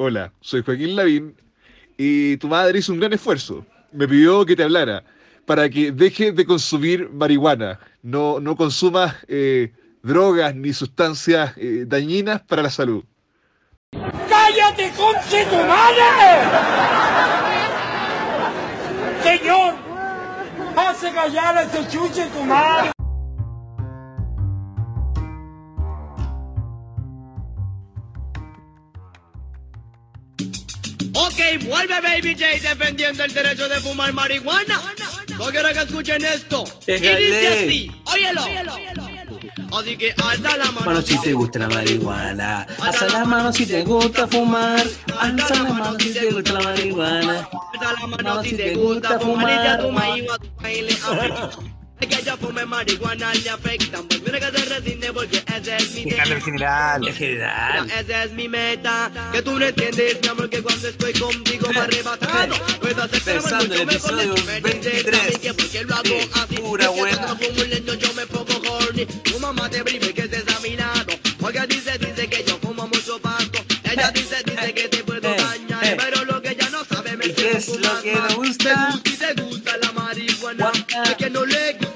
Hola, soy Joaquín Lavín y tu madre hizo un gran esfuerzo. Me pidió que te hablara para que deje de consumir marihuana. No, no consumas eh, drogas ni sustancias eh, dañinas para la salud. ¡Cállate, conche tu madre! Señor, hace callar a ese chuche tu madre. Ok, vuelve Baby J defendiendo el derecho de fumar marihuana. No quiero que escuchen esto. Y dice así, óyelo. Así que alza la mano. Mano si te gusta la marihuana, alza la mano si te gusta fumar, alza la mano si te gusta la marihuana. Alza la mano si te gusta fumar y que ella fume marihuana le afecta. Pues mira que se resiste porque ese es mi Fíjate en general. En general. Esa es mi meta, que tú no entiendes, mi amor, que cuando estoy contigo me arrebatado. Puedo hacer el Pensando en el episodio tu mente, 23. también que porque lo hago Sí, así. pura buena. cuando fumo un leño yo me pongo horny. Tu mamá te brime que estés a mi lado. Porque dice, dice que yo fumo mucho pasto. Ella dice, dice que te puedo eh, dañar. eh. Pero lo que ella no sabe me ¿Y qué es estoy lo que gusta? Si te gusta la marihuana, el que no le guste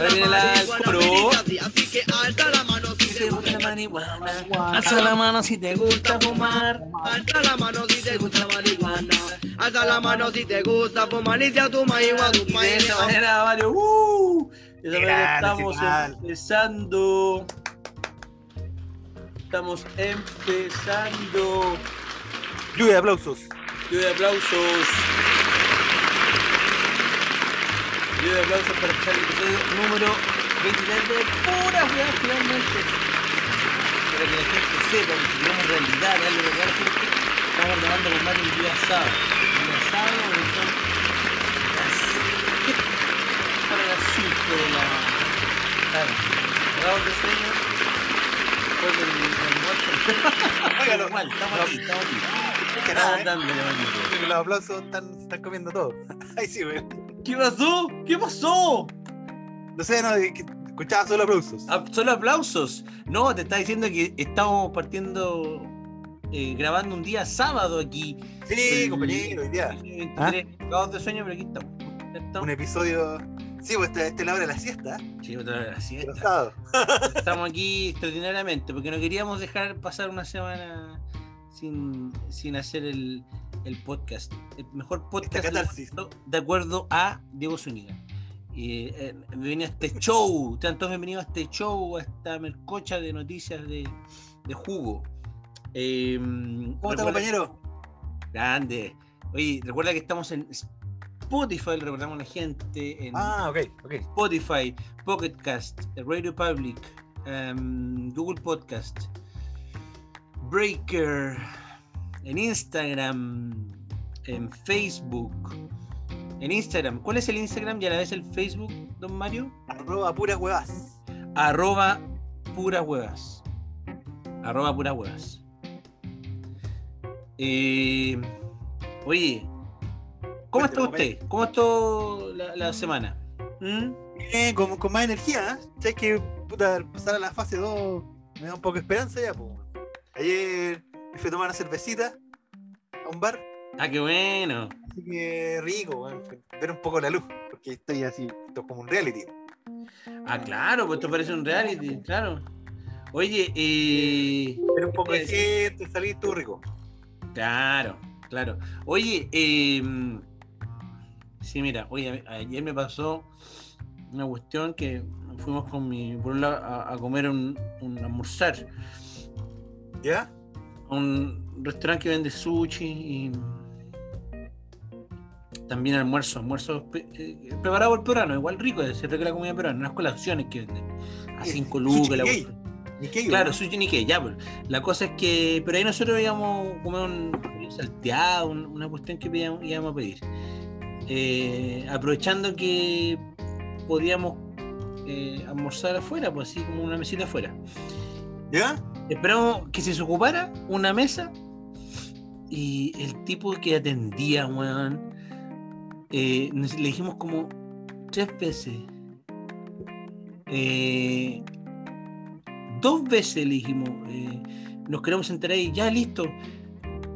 así, que alza la mano si te gusta la marihuana, alza la mano si te gusta fumar. Alza la mano si te gusta la marihuana. Alza la mano si te gusta fumar y si a tu marihuana tu Y de maíz esa manera, Mario, ¡uh! De esa manera grande, estamos empezando. Estamos empezando. Lluvia de aplausos. Lluvia de aplausos. Lluvia de aplausos para estar el episodio número 23 de pura weá, finalmente. Para que la gente sepa que si queremos realidad, darle que a la gente, estamos grabando con Mario el día sábado. El día sábado, las para las 5 de la tarde. Grabamos de sueño. Después del almuerzo. Óigalo. Igual, estamos aquí, estamos aquí. que nada, Estamos ¿eh? dándole, que Los aplausos están, están comiendo todo. Ay, sí, güey. ¿Qué pasó? ¿Qué pasó? No sé, no, escuchaba solo aplausos. Ah, Solo aplausos. No, te está diciendo que estamos partiendo, eh, grabando un día sábado aquí. Sí, el- compañero, hoy día. el 23, cagados de sueño, pero aquí estamos. Estamos. Un episodio. Sí, pues esta, esta es la hora de la siesta. Sí, otra vez, así de es. los sábados. Estamos aquí extraordinariamente porque no queríamos dejar pasar una semana sin, sin hacer el, el podcast. El mejor podcast de acuerdo a Diego Zúñiga. Y eh, bienvenido a este show. Sean todos bienvenidos a este show, a esta mercocha de noticias de, de jugo. Eh, ¿Cómo está, compañero? Grande. Oye, recuerda que estamos en Spotify, le recordamos a la gente. En Ah, ok, ok. Spotify, Pocket Cast, Radio Public, em, Google Podcast, Breaker, en Instagram, en Facebook. En Instagram, ¿cuál es el Instagram y a la vez el Facebook, don Mario? Arroba puras huevas. Arroba puras huevas. Arroba puras huevas. Eh, oye, ¿cómo está usted? ¿Cómo estuvo la, la semana? ¿Mm? Con, con más energía, ¿eh? ¿Sabes que puta, pasar a la fase 2 me da un poco de esperanza ya, pues. Ayer me fui a tomar una cervecita a un bar, Ah, qué bueno. así que rico, ver un poco la luz, porque estoy así, esto es como un reality. Ah, claro, pues esto parece un reality, claro. Oye, eh, Ver un poco de Pues- gente, salir todo rico. claro, claro. Oye, eh, sí, mira, oye, ayer me pasó una cuestión que fuimos con mi pueblo a, a comer un, un almorzar ¿Ya? Un restaurante que vende sushi y también almuerzo, almuerzo pe- eh, preparado por peruano, igual rico, es rico la comida peruana, unas colaciones que venden a Eh, 5 sushi lucas. la Nikkei. Claro, sushi Nikkei, ya, pues. La cosa es que, pero ahí nosotros íbamos a comer un salteado, un- una cuestión que íbamos, íbamos a pedir. Eh, aprovechando que podíamos eh, almorzar afuera, pues así como una mesita afuera. ¿Ya? Esperamos que se ocupara una mesa y el tipo que atendía, weón, eh, le dijimos como tres veces, eh, dos veces le dijimos, eh, nos queremos sentar ahí, ya listo.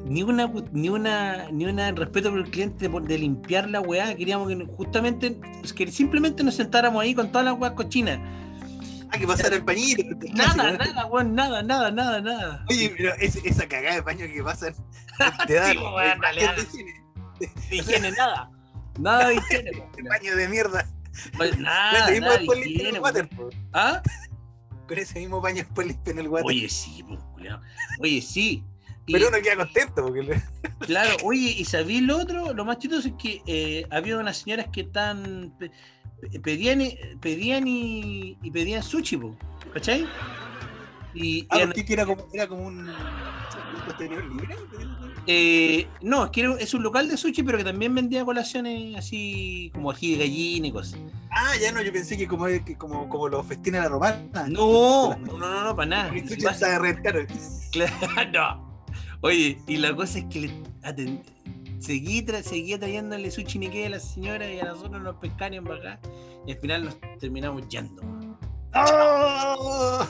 Ni una, ni una, ni una respeto por el cliente de, limpiar la weá, queríamos que justamente, simplemente nos sentáramos ahí con todas las weas cochinas. Ah, que pasara el pañito. Nada, nada, weón, nada, nada, nada, nada. Oye, pero es- esa cagada de paño que pasan te da Sí, weón, de. De higiene, nada. Nada de higiene, weón. paño de mierda. Pues Con nada, ese mismo nada de higiene, water. ¿Ah? Con ese mismo paño después limpian el water. Oye, sí, pues. Oye, sí. Y- Pero uno queda contento porque Claro, oye, y sabí lo otro, lo más chistoso es que eh, había unas señoras que pe- pedían, y- pedían y, y pedían sushi, po, ¿cachai? Y Ah, que era como, era como un, un libre. eh, no, es que era- es un local de sushi, pero que también vendía colaciones así como ají de gallina y cosas. Ah, ya no, yo pensé que como, que como, como los festines a la romana. No, no, no, no, para nada. El sushi está. Claro, no. Oye, y la cosa es que le seguí tra- seguía trayéndole sushi nique a la señora y a nosotros nos pescaron para acá. Y al final nos terminamos yendo. ¡Oh!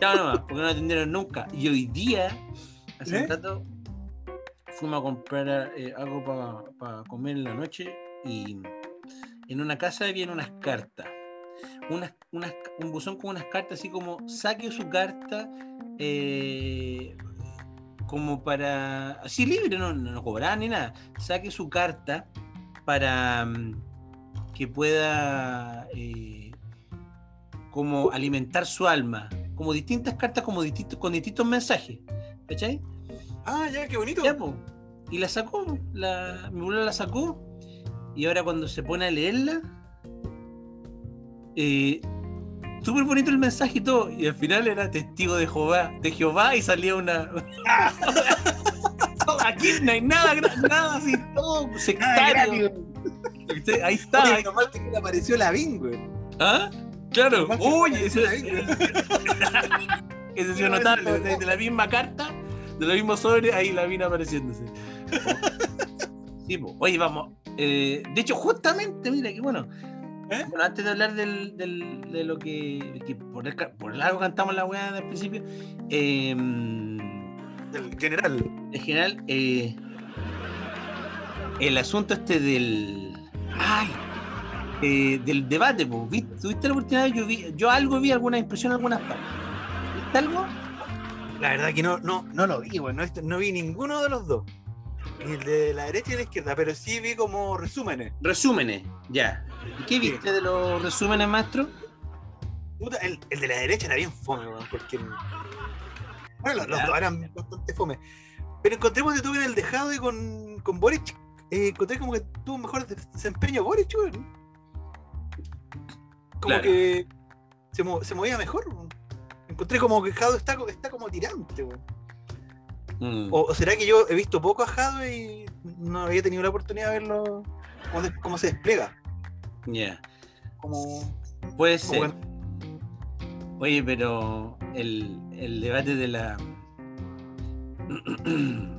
Chao nomás, porque no atendieron nunca. Y hoy día, hace ¿Eh? un rato, fuimos a comprar eh, algo para comer en la noche y en una casa habían unas cartas. Unas, unas, un buzón con unas cartas así como saque su carta eh, como para así libre, no, no, no cobraban ni nada. Saque su carta para mm, que pueda eh, como alimentar su alma. Como distintas cartas como distintos, con distintos mensajes. ¿Cachai? Ah, ya, qué bonito. Ya, po. Y la sacó, la, mi abuela la sacó. Y ahora cuando se pone a leerla, eh, súper bonito el mensaje y todo. Y al final era testigo de Jehová, de Jehová y salía una. Aquí no hay nada, nada así, todo sectario. ¿Viste? Ahí está. Oye, ahí- normal que le apareció la Bing, güey. ¿Ah? Claro, oye. Ese ha sido No, notable, de, de la misma carta, de la misma sobre, ahí la vino apareciéndose. Sí, po. oye, vamos. eh, de hecho, justamente, mira, que bueno. ¿Eh? Bueno, antes de hablar del, del- de lo que, que por, el, por algo cantamos la weá al principio, eh, Del general. en general, eh, el asunto este del. ¡Ay! eh, del debate. ¿Viste- ¿tuviste la oportunidad? Yo, vi, yo algo vi, alguna impresión en algunas partes. ¿Viste algo? La verdad que no, no, no lo vi, güey. No, no vi ninguno de los dos. Ni el de la derecha ni la izquierda, pero sí vi como resúmenes. Resúmenes, ya. ¿Y qué viste de los resúmenes, maestro? Puta, el, el de la derecha era bien fome, weón, porque. Bueno, los, dos eran bastante fome. Pero encontremos que tuve en el dejado y con, con Boric. eh, encontré como que tuvo un mejor des- desempeño Boric, weón. Como Claro. que se, mo- se movía mejor, weón. Encontré como que Jado está, está como tirante, weón. Mm, O, o será que yo he visto poco a Jado y no había tenido la oportunidad de verlo cómo se despliega. Ya. Como, Puede como ser. Oye, pero el, el debate de la.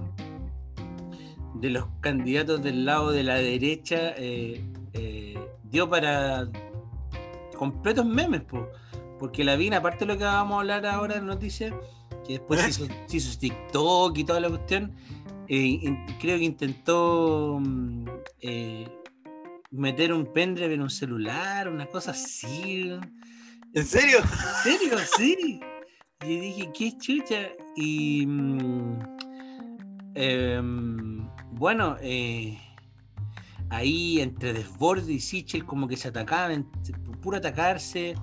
de los candidatos del lado de la derecha eh, eh, dio para completos memes, po. porque la Vina, aparte de lo que vamos a hablar ahora en noticias, que después se hizo, hizo TikTok y toda la cuestión, eh, creo que intentó mm, eh, meter un pendrive en un celular, una cosa así. ¿En serio? ¿En serio? ¿Sí? Y dije, qué chucha. Y. mm, em, bueno, eh, ahí entre Desborde y Sichel, como que se atacaban, puro atacarse,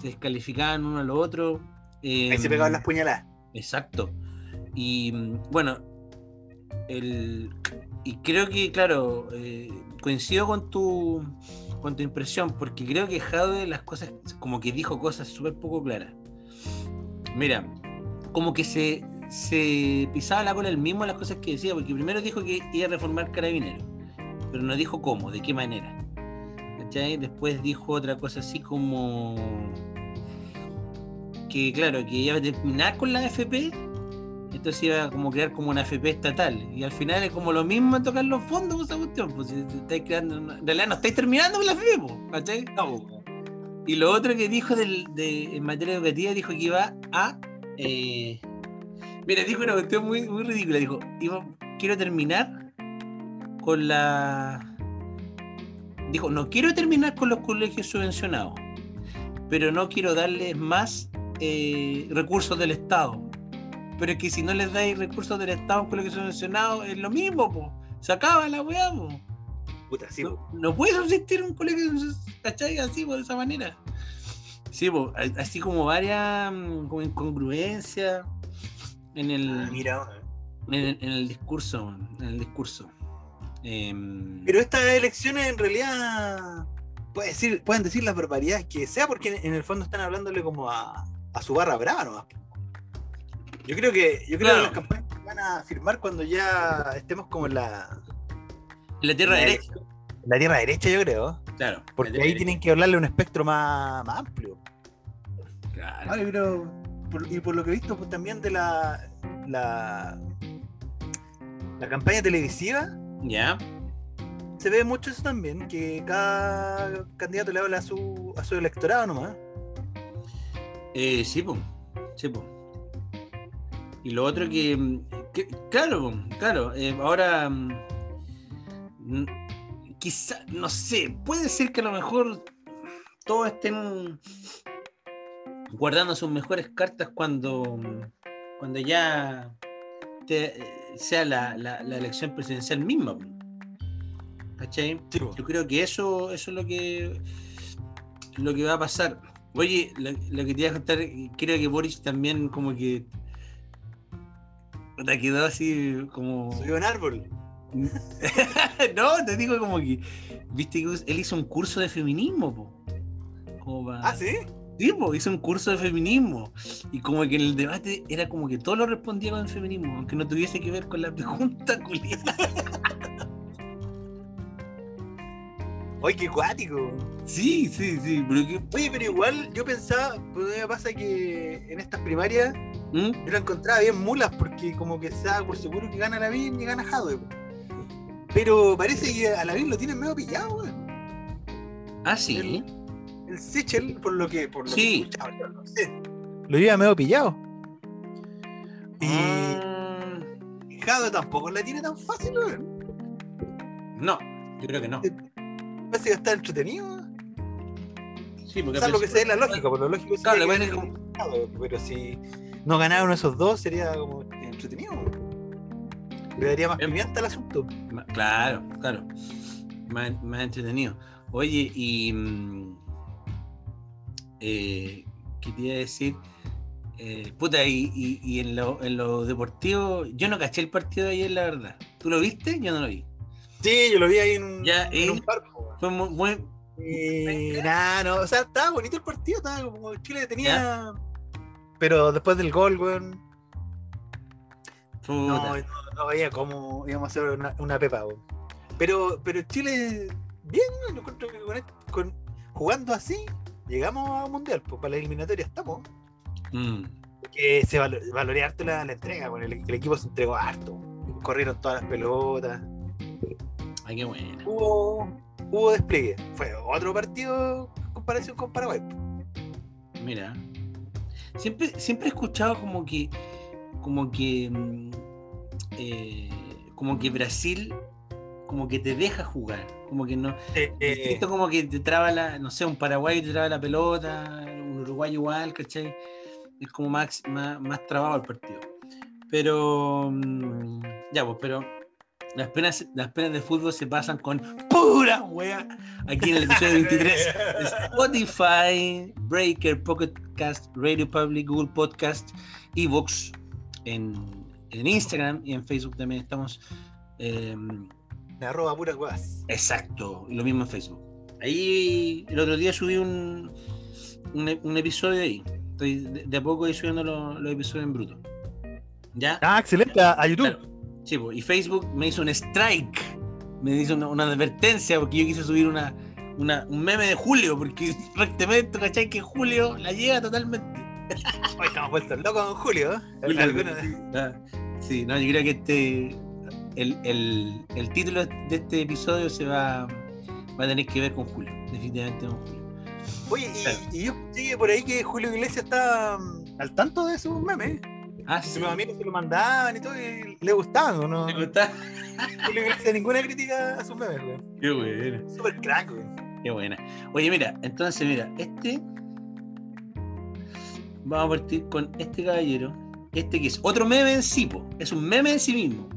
se descalificaban uno al otro. Ahí se em, pegaban las puñaladas. Exacto. Y mm, bueno, el, y creo que, claro, eh, coincido con tu, con tu impresión, porque creo que Jade las cosas, como que dijo cosas súper poco claras. Mira, como que se, se pisaba la cola el mismo las cosas que decía, porque primero dijo que iba a reformar carabineros, pero no dijo cómo, de qué manera. Después dijo otra cosa así como que claro, que iba a terminar con la FP, entonces iba a como crear como una FP estatal. Y al final es como lo mismo en tocar los fondos, esa cuestión. Pues si estáis creando, en realidad no estáis terminando con la FP, po, ¿cachai? No. Y lo otro que dijo del, de, en materia educativa, dijo que iba a. eh, mira, dijo una cuestión muy, muy ridícula. Dijo: iba, Quiero terminar con la. Dijo: No quiero terminar con los colegios subvencionados, pero no quiero darles más eh, recursos del Estado. Pero es que si no les dais recursos del Estado a un colegio subvencionado, es lo mismo, po. Se acaba la weá, po. Puta, sí, po. No, puede subsistir un colegio, ¿cachai? Así, po, de esa manera. Sí, po, así como varias mm, como incongruencias en el, Ah, mira, en el, en el discurso, en el discurso. Em, Pero estas elecciones en realidad decir, pueden decir las barbaridades que sea porque en, en el fondo están hablándole como a, a su barra brava nomás. Yo creo que, yo creo Claro. que las campañas se van a firmar cuando ya estemos como en la, la tierra la- derecha, en la tierra derecha, yo creo. claro. Porque ahí derecha, tienen que hablarle a un espectro más, más amplio. claro. Vale, pero por- y por lo que he visto pues, también de la, la la campaña televisiva, Ya, se ve mucho eso también, que cada candidato le habla a su, a su electorado nomás. Eh, sí, po. Sí, po. Y lo otro que, mm, que- claro, claro, eh, ahora mm, quizá, no sé, puede ser que a lo mejor todos estén guardando sus mejores cartas cuando, mm, cuando ya te- eh, sea la, la- la elección presidencial misma. ¿Cachai? Yo creo que eso, eso es lo que lo que va a pasar. Oye, lo, lo que te iba a contar, creo que Boris también como que te quedó así como. Subió un árbol. no, te digo como que. Viste que él hizo un curso de feminismo, po. Como pa- Ah, sí. Sí, po, hizo un curso de feminismo. Y como que en el debate era como que todo lo respondía con el feminismo, aunque no tuviese que ver con la pregunta, culiada. Oye, qué cuático. Sí, sí, sí. Pero que. Oye, pero igual yo pensaba, pues me pasa que en estas primarias ¿Mm? yo lo encontraba bien mulas porque como que se da por seguro que gana la BIN y gana Jadwe. Pero parece que a la BIN lo tienen medio pillado, weón. Ah, sí. El Sechel, por lo que, por lo Sí. que escuchaba, yo no sé, lo lleva medio pillado. Y Ah, Jadwe tampoco la tiene tan fácil, weón. no, yo creo que no. Parece que está entretenido. Sí, porque O sea, lo que sea es la lógica, por lo lógico Claro, sería que pero si no ganaron esos dos sería como entretenido. Le daría más Em- pimienta al asunto. Claro, claro. Más, más entretenido. Oye, y. mm, eh, ¿Qué te iba a decir? Eh, puta, y, y- y en, lo, en lo deportivo, yo no caché el partido de ayer, la verdad. ¿Tú lo viste? Yo no lo vi. Sí, yo lo vi ahí en un, Ya, en ¿y? un barco. Fue muy. muy- Y nada, no, o sea, estaba bonito el partido, estaba como Chile tenía. Pero después del gol, weón, no, no, no veía cómo íbamos a hacer una, una pepa, weón. Pero, pero Chile, bien, yo encuentro que con, esto- con- jugando así, llegamos a un mundial, pues para la eliminatoria estamos. Mm, Que se valo- valorea harto la, la entrega, el, el equipo se entregó harto. Corrieron todas las pelotas. Ay, qué buena. Hubo, hubo despliegue. Fue otro partido en comparación con Paraguay. Mira. Siempre, siempre he escuchado como que. Como que. mm, eh, como que Brasil. Como que te deja jugar. Como que no. Eh, eh, como que te traba la, no sé, un paraguayo te traba la pelota, un uruguayo igual, ¿cachai? Es como más, más, más trabado el partido. Pero, mm, ya, pues, pero las penas, las penas de fútbol se pasan con pura wea aquí en el episodio 23 de Spotify, Breaker, Pocket Cast, Radio Public, Google Podcast, Evox, en, en Instagram y en Facebook también estamos. eh, me arroba puras weas. Exacto, y lo mismo en Facebook. Ahí el otro día subí un, un, un episodio ahí. Estoy de, de a poco ahí subiendo los, los episodios en bruto. ¿Ya? Ah, excelente, a, a YouTube. Claro. Sí, y Facebook me hizo un strike. Me hizo una, una advertencia porque yo quise subir una, una- un meme de Julio, porque prácticamente, ¿cachai? Que Julio la llega totalmente. Hoy estamos vueltos locos en Julio. ¿eh? Julio, Algunos- Ah, Sí, no, yo creo que este. El, el- el título de este episodio se va, va a tener que ver con Julio, definitivamente con Julio. Oye, Claro. y, y yo sigue por ahí que Julio Iglesias está mm, al tanto de sus memes. Ah, Si sí. los amigos se lo mandaban y todo, y le gustaban, ¿o ¿no? ¿Te gusta? Julio Iglesias ninguna crítica a sus memes, weón. Qué bueno. Súper crack, weón. Qué buena. Oye, mira, entonces, mira, este. Vamos a partir con este caballero. Este que es otro meme en sí, po. Es un meme en sí mismo,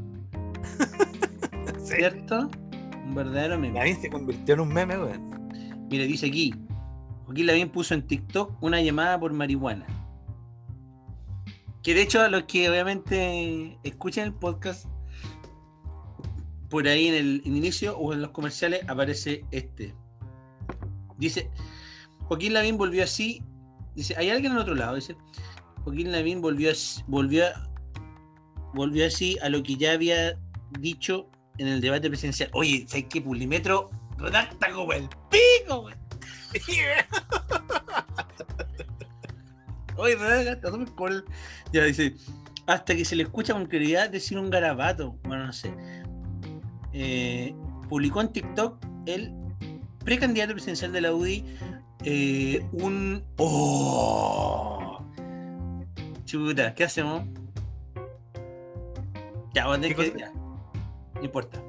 Sí. ¿cierto? Un verdadero meme. Lavín se convirtió en un meme, weón. Mira, dice aquí. Joaquín Lavín puso en TikTok una llamada por marihuana. Que de hecho, a los que obviamente escuchan el podcast, por ahí en el, inicio o en los comerciales aparece este. Dice, Joaquín Lavín volvió así. Dice, ¿hay alguien al otro lado? Dice, Joaquín Lavín volvió, volvió, volvió así a lo que ya había dicho en el debate presidencial. Oye, ¿sabes qué? Pulimetro redacta como el pico, güey. Oye. Ya dice, hasta que se le escucha con claridad decir un garabato. Bueno, no sé. Eh, publicó en TikTok el precandidato presidencial de la UDI eh, un... ¡Oh! Chuta, ¿qué hacemos? Ya, vamos a tener ¿Qué que... ya. No importa.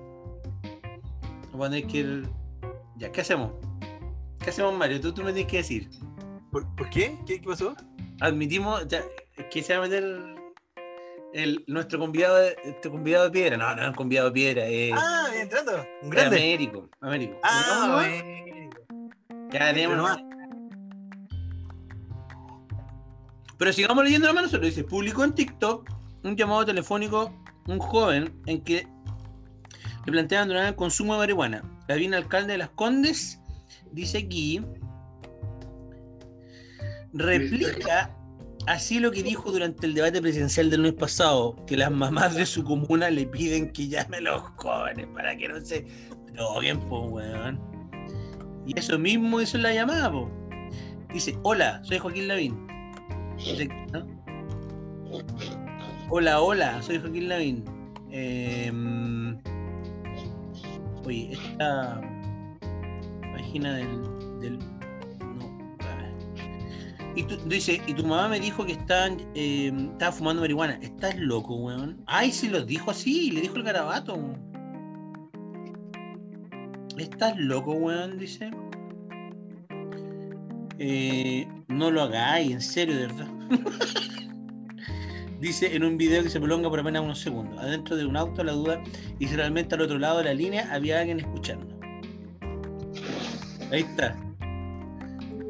Vamos a tener que ir... Ya, ¿qué hacemos? ¿Qué hacemos, Mario? Tú, tú me tienes que decir. ¿Por, por qué? qué? ¿Qué pasó? Admitimos ya, que se va a meter el, nuestro convidado de, este convidado de piedra. No, no es un convidado de piedra, es, Ah, entrando. Un grande. Américo. Américo. Ah. Ya tenemos. nomás. Pero sigamos leyendo la mano solo. Dice: publicó en TikTok un llamado telefónico un joven en que le planteaban donar el consumo de marihuana. Lavín, alcalde de Las Condes, dice aquí. Replica así lo que dijo durante el debate presidencial del mes pasado, que las mamás de su comuna le piden que llame a los jóvenes para que no se droguen, po, weón. Y eso mismo hizo la llamada, po. Dice, hola, soy Joaquín Lavín. Hola, hola, soy Joaquín Lavín. Oye, esta página del. Y tú, dice, y tu mamá me dijo que estaban, em, estaba fumando marihuana. ¿Estás loco, weón? Ay, sí lo dijo así, le dijo el garabato. ¿Estás loco, weón? Dice. Eh, no lo hagáis, en serio, de verdad. Dice en un video que se prolonga por apenas unos segundos. Adentro de un auto, la duda, y si realmente al otro lado de la línea había alguien escuchando. Ahí está.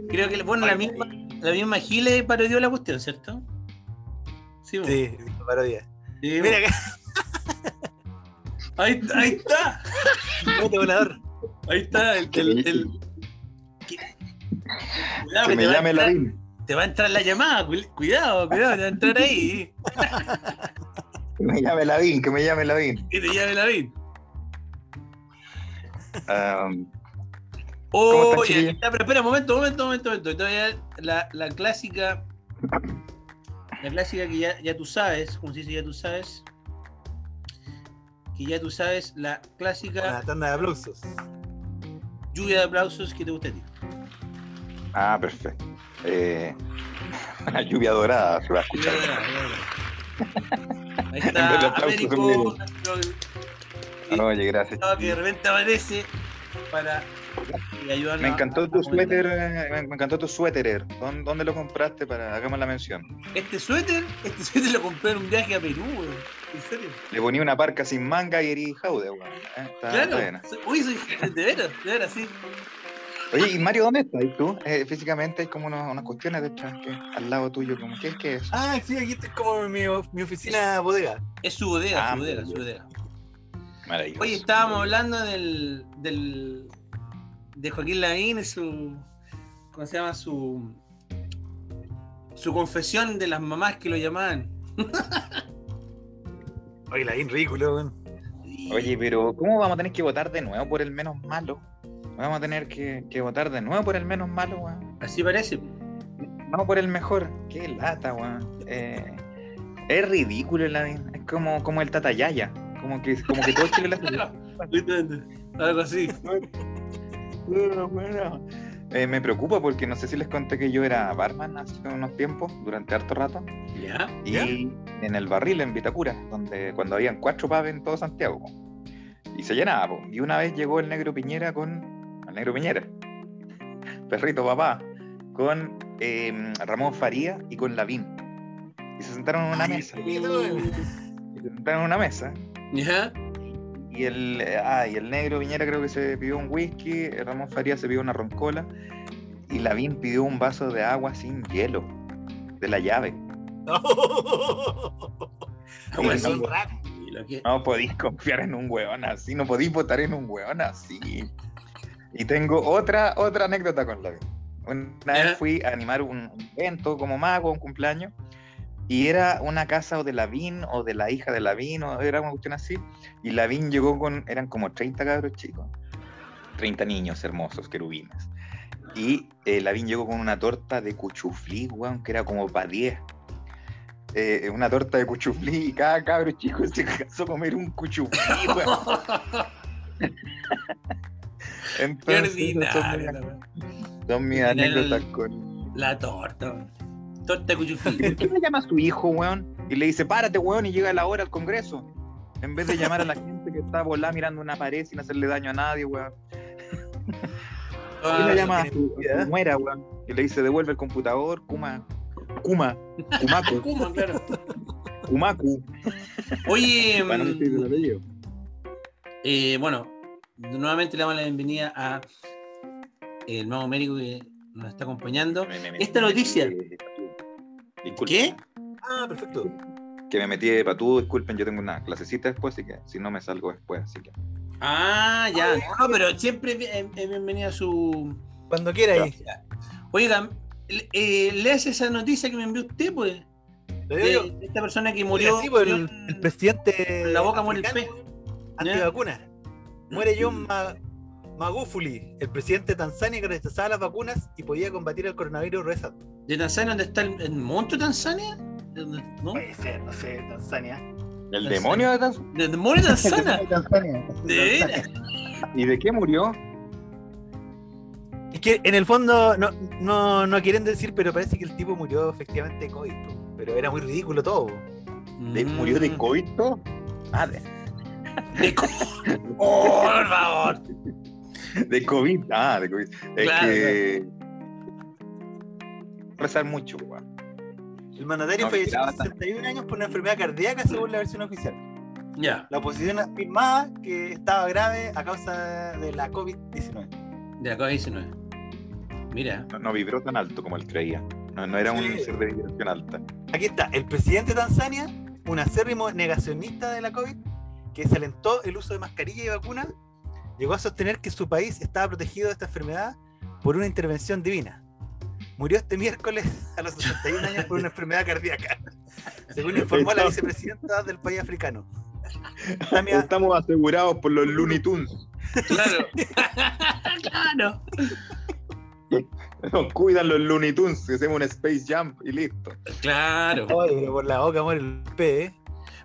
Creo que bueno, la misma, la misma Gile parodió la cuestión, ¿cierto? Sí, bo. Sí, parodia. Sí. Mira acá, ahí, está, ahí está. volador. Ahí está el, el- el- que- Cuidado, Que que me te va a llame entrar- Lavín. Te va a entrar la llamada, cu- cuidado, cuidado, te va a entrar ahí. Que me llame Lavín, que me llame Lavín. Que te llame la vid. Um, Oh, están, ya, pero espera, un momento, un momento, un momento, un momento. Todavía la, la clásica. La clásica que ya, ya tú sabes, como se dice ya tú sabes. Que ya tú sabes, la clásica Una tanda de aplausos. lluvia de aplausos que te gusta a ti. ah, perfecto. Eh, una lluvia dorada se va a escuchar. Ahí En vez de está Américo, Oye, gracias. que de repente aparece para Me encantó a- tu a suéter, eh, me encantó tu suéter. ¿Dónde, dónde lo compraste para hagamos la mención? Este suéter, este suéter lo compré en un viaje a Perú, weón. En serio. Le ponía una parca sin manga y eri jaude, weón. Eh, Está Claro. buena. Uy, soy de veras, de veras, sí. Oye, ¿y Mario dónde estás tú? Eh, físicamente hay como unos- unas cuestiones de hecho que al lado tuyo, como ¿qué es que es? Ah, sí, aquí estoy como mi, mi oficina bodega. Es su bodega, Ah, su bodega, muy su bodega. Maravilloso. Oye, estábamos hablando del, del de Joaquín Lavín su ¿cómo se llama? su su confesión de las mamás que lo llamaban. Oye, la bien ridículo, weón. Oye, pero ¿cómo vamos a tener que votar de nuevo por el menos malo? Vamos a tener que, que votar de nuevo por el menos malo, weón. así parece. No por el mejor. Qué lata, weón. Eh, es ridículo la Es como, como el Tatayaya. Como que, como que todo Chile le hace. Algo así. Eh, me preocupa porque no sé si les conté que yo era barman hace unos tiempos, durante harto rato, ¿Ya? y en el barril en Vitacura, donde cuando habían cuatro pubs en todo Santiago. Y se llenaba, po. y una vez llegó el negro Piñera con. El negro Piñera, perrito papá, con eh, Ramón Faría y con Lavín. Y se sentaron en una Ay, mesa. Y se sentaron en una mesa. ¿Ya? Y el, ah, y el negro Piñera creo que se pidió un whisky, Ramón Faría se pidió una roncola y Lavín pidió un vaso de agua sin hielo, de la llave. ¿Cómo Sí, así? no, No podéis confiar en un weón así, no podéis votar en un weón así. Y tengo otra, otra anécdota con Lavín. Una vez fui a animar un un evento como mago, un cumpleaños, y era una casa o de Lavín o de la hija de Lavín, o era una cuestión así. Y Lavín llegó con, eran como 30 cabros chicos, 30 niños hermosos, querubines. Y eh, Lavín llegó con una torta de cuchuflí, weón, que era como para 10. Eh, una torta de cuchuflí y cada cabro chico se cansó a comer un cuchuflí, weón. Entonces, son son mis En el- anécdotas con... La torta. Torta de cuchuflí. ¿Por qué no llama a su hijo, weón? Y le dice, párate, weón, y llega a la hora al Congreso. En vez de llamar a la gente que está volada mirando una pared sin hacerle daño a nadie, weón. ¿Por qué Ah, le llama a su, a su nuera, weón? Y le dice, devuelve el computador, Kuma. Kuma. Kumaku. ¿Cómo? Claro. Kumaku. Oye, Para no decir el apellido. eh, bueno, nuevamente le damos la bienvenida a el nuevo médico que nos está acompañando. Esta noticia. Disculpen. ¿Qué? Ah, perfecto. Que me metí de patú, disculpen, yo tengo una clasecita después, así que si no me salgo después, así que. Ah, ya. No, pero siempre es es bienvenida a su. Cuando quiera ahí. Oiga, eh, leas esa noticia que me envió usted, pues. De, esta persona que Murió, murió. pues, el, el presidente. en la boca muere el pez. Antivacuna. Muere John Ma- Magufuli, el presidente de Tanzania que rechazaba las vacunas y podía combatir el coronavirus rezando. ¿De Tanzania dónde está el, el monto de Tanzania? ¿De ¿No? Puede ser, no sé, Tanzania. ¿El demonio de Tanzania? ¿De dónde muere Tanzania? ¿De veras? ¿Y de qué murió? Es que en el fondo no, no, no quieren decir, pero parece que el tipo murió efectivamente de COVID. Pero era muy ridículo todo. ¿De- ¿Murió de Mm. coito? Ah, de, De co- Oh, por favor. De COVID. Ah, de COVID. Es Claro, que. Rezar mucho, weón. El mandatario No, falleció a miraba tan- 61 años por una enfermedad cardíaca según la versión oficial. Ya, La oposición afirmaba que estaba grave a causa de la COVID-19. de acá 19. Mira. No, no vibró tan alto como él creía. No, no era un ser de vibración alta. Aquí está, el presidente de Tanzania, un acérrimo negacionista de la COVID, que se alentó el uso de mascarilla y vacunas, llegó a sostener que su país estaba protegido de esta enfermedad por una intervención divina. Murió este miércoles a los 61 años por una enfermedad cardíaca, según informó la vicepresidenta del país africano. Tamia- Estamos asegurados por los Looney Tunes. Claro. claro. Nos cuidan los Looney Tunes, que hacemos un Space Jump y listo. Claro. Oye, por la boca muere el P, ¿eh?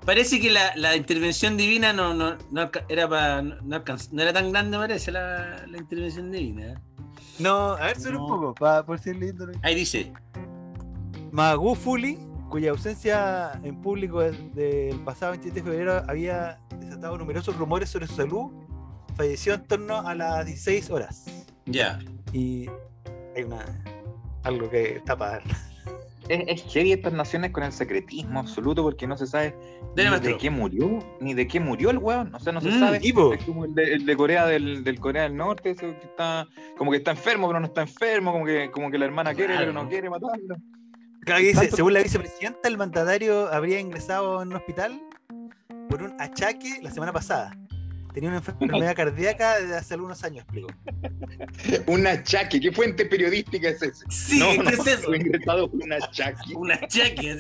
Parece que la, la intervención divina no, no, no era para no, no alcanz- no era tan grande, parece, la, la intervención divina. No, a ver, solo No. un poco, para por si leyendo. Ahí dice. Magufuli, cuya ausencia en público del, del pasado 27 de febrero había desatado numerosos rumores sobre su salud, falleció en torno a las 16 horas. Ya. Y hay una algo que tapar. Es, es heavy estas naciones con el secretismo absoluto porque no se sabe Dele, ni de qué murió, ni de qué murió el weón. O sea, no se Mm, sabe. tipo. Es como el de, el de Corea del, del Corea del Norte, que está, como que está enfermo, pero no está enfermo, como que, como que la hermana quiere, pero no quiere matarlo. Claro, dice, según la vicepresidenta, el mandatario habría ingresado en un hospital por un achaque la semana pasada. Tenía una enfermedad cardíaca desde hace algunos años, explico. Un achaque, ¿qué fuente periodística es ese? Sí, no, ¿qué no, es eso? fue ingresado un achaque. Una chaque.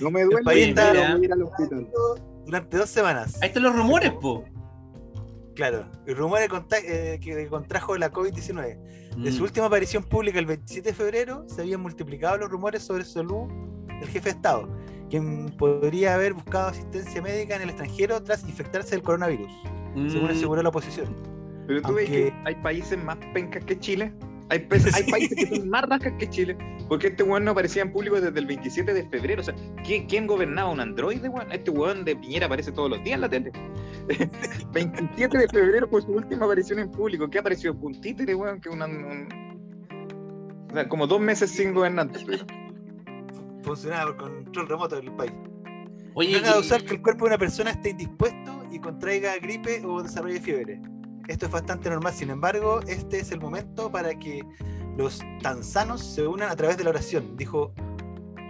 No me El duele, voy a ir al hospital. Durante dos semanas. Ahí están los rumores, po. Claro, el rumor de eh, que contrajo la COVID-19. De su Mm. última aparición pública el 27 de febrero, se habían multiplicado los rumores sobre su salud del jefe de Estado, quien podría haber buscado asistencia médica en el extranjero tras infectarse del coronavirus, según Mm. aseguró la oposición. Pero tú ves que hay países más pencas que Chile. Hay, países que son más rascas que Chile. Porque este weón no aparecía en público desde el 27 de febrero. O sea, ¿quién, quién gobernaba un androide, weón? Este weón de Piñera aparece todos los días en la tele. 27 de febrero fue su última aparición en público. ¿Qué apareció? Un títere, weón, que una. un- O sea, como dos meses sin gobernante. estuvieron. Funcionaba con control remoto del país. Oye, No es que- usar que el cuerpo de una persona esté indispuesto y contraiga gripe o desarrolle fiebre. Esto es bastante normal, sin embargo, este es el momento para que los tanzanos se unan a través de la oración, dijo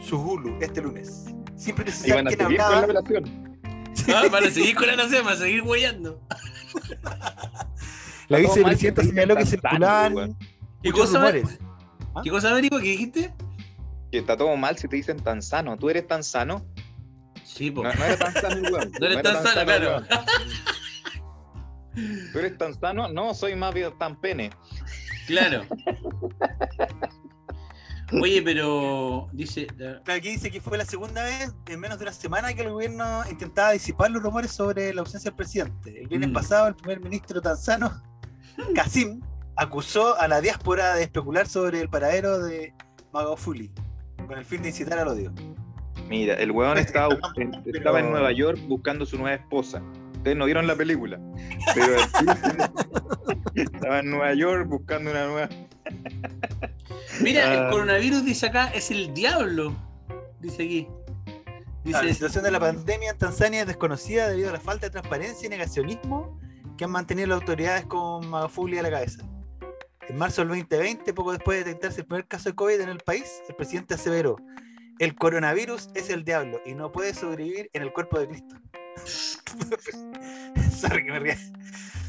Suhulu este lunes. Sin precisar van a quién seguir con la hablaba. operación. Ah, van a seguir con la nación, van a seguir huellando. La vicepresidenta que señaló que circulaban. ¿Qué cosa, rumores. ¿Qué cosa, Américo? ¿Qué dijiste? Que está todo mal si te dicen tan sano. ¿Tú eres tan sano? Sí, po. No, no eres tan sano, el weón. No eres tan sano, claro. ¿Tú eres tan sano? No, soy más bien tan pene. Claro. Oye, pero dice. Aquí dice que fue la segunda vez en menos de una semana que el gobierno intentaba disipar los rumores sobre la ausencia del presidente. El viernes Mm. pasado, el primer ministro tanzano, Kasim, acusó a la diáspora de especular sobre el paradero de Magufuli, con el fin de incitar al odio. Mira, el weón estaba, estaba en Nueva York buscando su nueva esposa. Ustedes no vieron la película. Pero estaba en Nueva York buscando una nueva. Mira, el Ah. coronavirus dice acá es el diablo. Dice aquí. La Dice. situación de la pandemia en Tanzania es desconocida debido a la falta de transparencia y negacionismo que han mantenido las autoridades con Magufuli a la cabeza. En marzo del 2020, poco después de detectarse el primer caso de COVID en el país, el presidente aseveró, el coronavirus es el diablo y no puede sobrevivir en el cuerpo de Cristo. Sorry que me ría.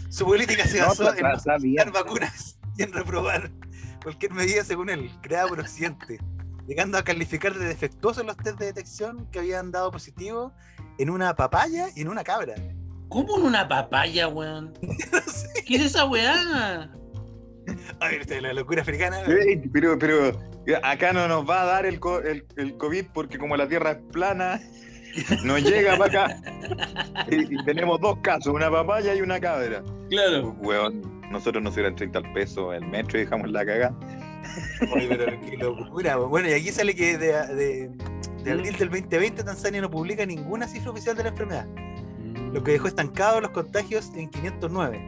Su política se basó en está bien. dar vacunas y en reprobar cualquier medida según él, creada por Occidente, llegando a calificar de defectuosos los test de detección que habían dado positivo en una papaya y en una cabra. ¿Cómo en una papaya, weón? No sé. ¿Qué es esa weá? A ver, la locura africana. Pero, pero acá no nos va a dar el, co- el, el COVID porque como la Tierra es plana, no llega para acá. Y, y tenemos dos casos, una papaya y una cabra. Claro. Weón, nosotros nos hubieran 30 al peso el metro y dejamos la cagada. Oye, pero qué locura. Bueno, y aquí sale que de, de- de abril del 2020 Tanzania no publica ninguna cifra oficial de la enfermedad, lo que dejó estancados los contagios en 509,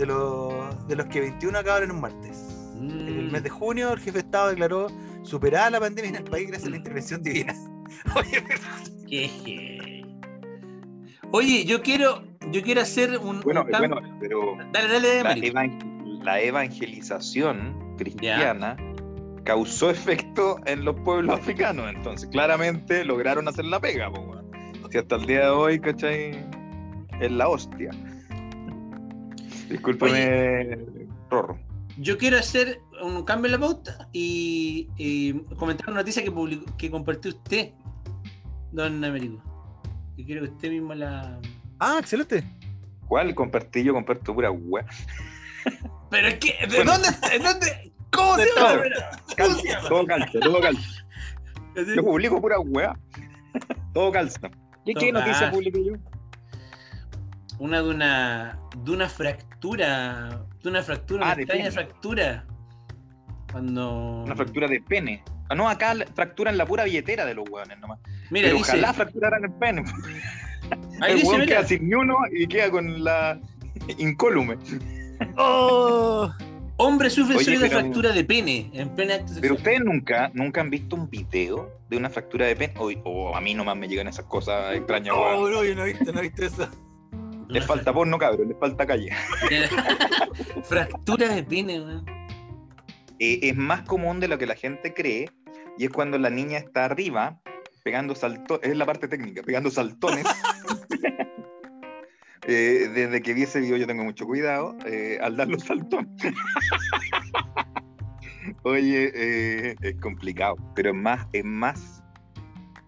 de los, de los que 21 acabaron en un martes. En el mes de junio, el jefe de Estado declaró superada la pandemia en el país gracias a la intervención divina. Oye, Oye, yo quiero, yo quiero hacer un. Bueno, un bueno, pero Dale, dale, la, Américo. evan- la evangelización cristiana causó efecto en los pueblos africanos. Entonces, claramente lograron hacer la pega. po. Si hasta el día de hoy, ¿cachai? Es la hostia. Discúlpeme, Rorro. Yo quiero hacer un cambio en la pauta y, y comentar una noticia que, publicó, que compartió usted, don Américo. Y quiero que usted mismo la. Ah, excelente. ¿Cuál compartí? Yo comparto pura wea. Pero es que, ¿de Bueno. dónde? ¿De dónde? ¿Cómo se todo. llama? Calza, todo calza, todo calza. Yo publico pura wea. Todo calza. ¿Qué, qué noticia publiqué yo? Una de una de una fractura, de una fractura, una Ah, de extraña fractura. Cuando Una fractura de pene. Ah, no, acá fracturan la pura billetera de los hueones nomás. Mira, Pero dice, ojalá fracturaran el pene. ahí el dice, hueón mira, queda sin ni uno y queda con la incólume. Oh, hombre sufre Oye, sólida pero- fractura de pene en plena acto Pero ustedes nunca, nunca han visto un video de una fractura de pene. O, o a mí nomás me llegan esas cosas extrañas, oh, no, yo no he visto, no he visto eso. Les falta porno, cabrón, les falta calle. fractura de pene, weón. Eh, es más común de lo que la gente cree. Y es cuando la niña está arriba, pegando saltones. Es la parte técnica, pegando saltones. Eh, desde que vi ese video yo tengo mucho cuidado eh, al dar los saltones. Oye, es complicado, pero es más, es más,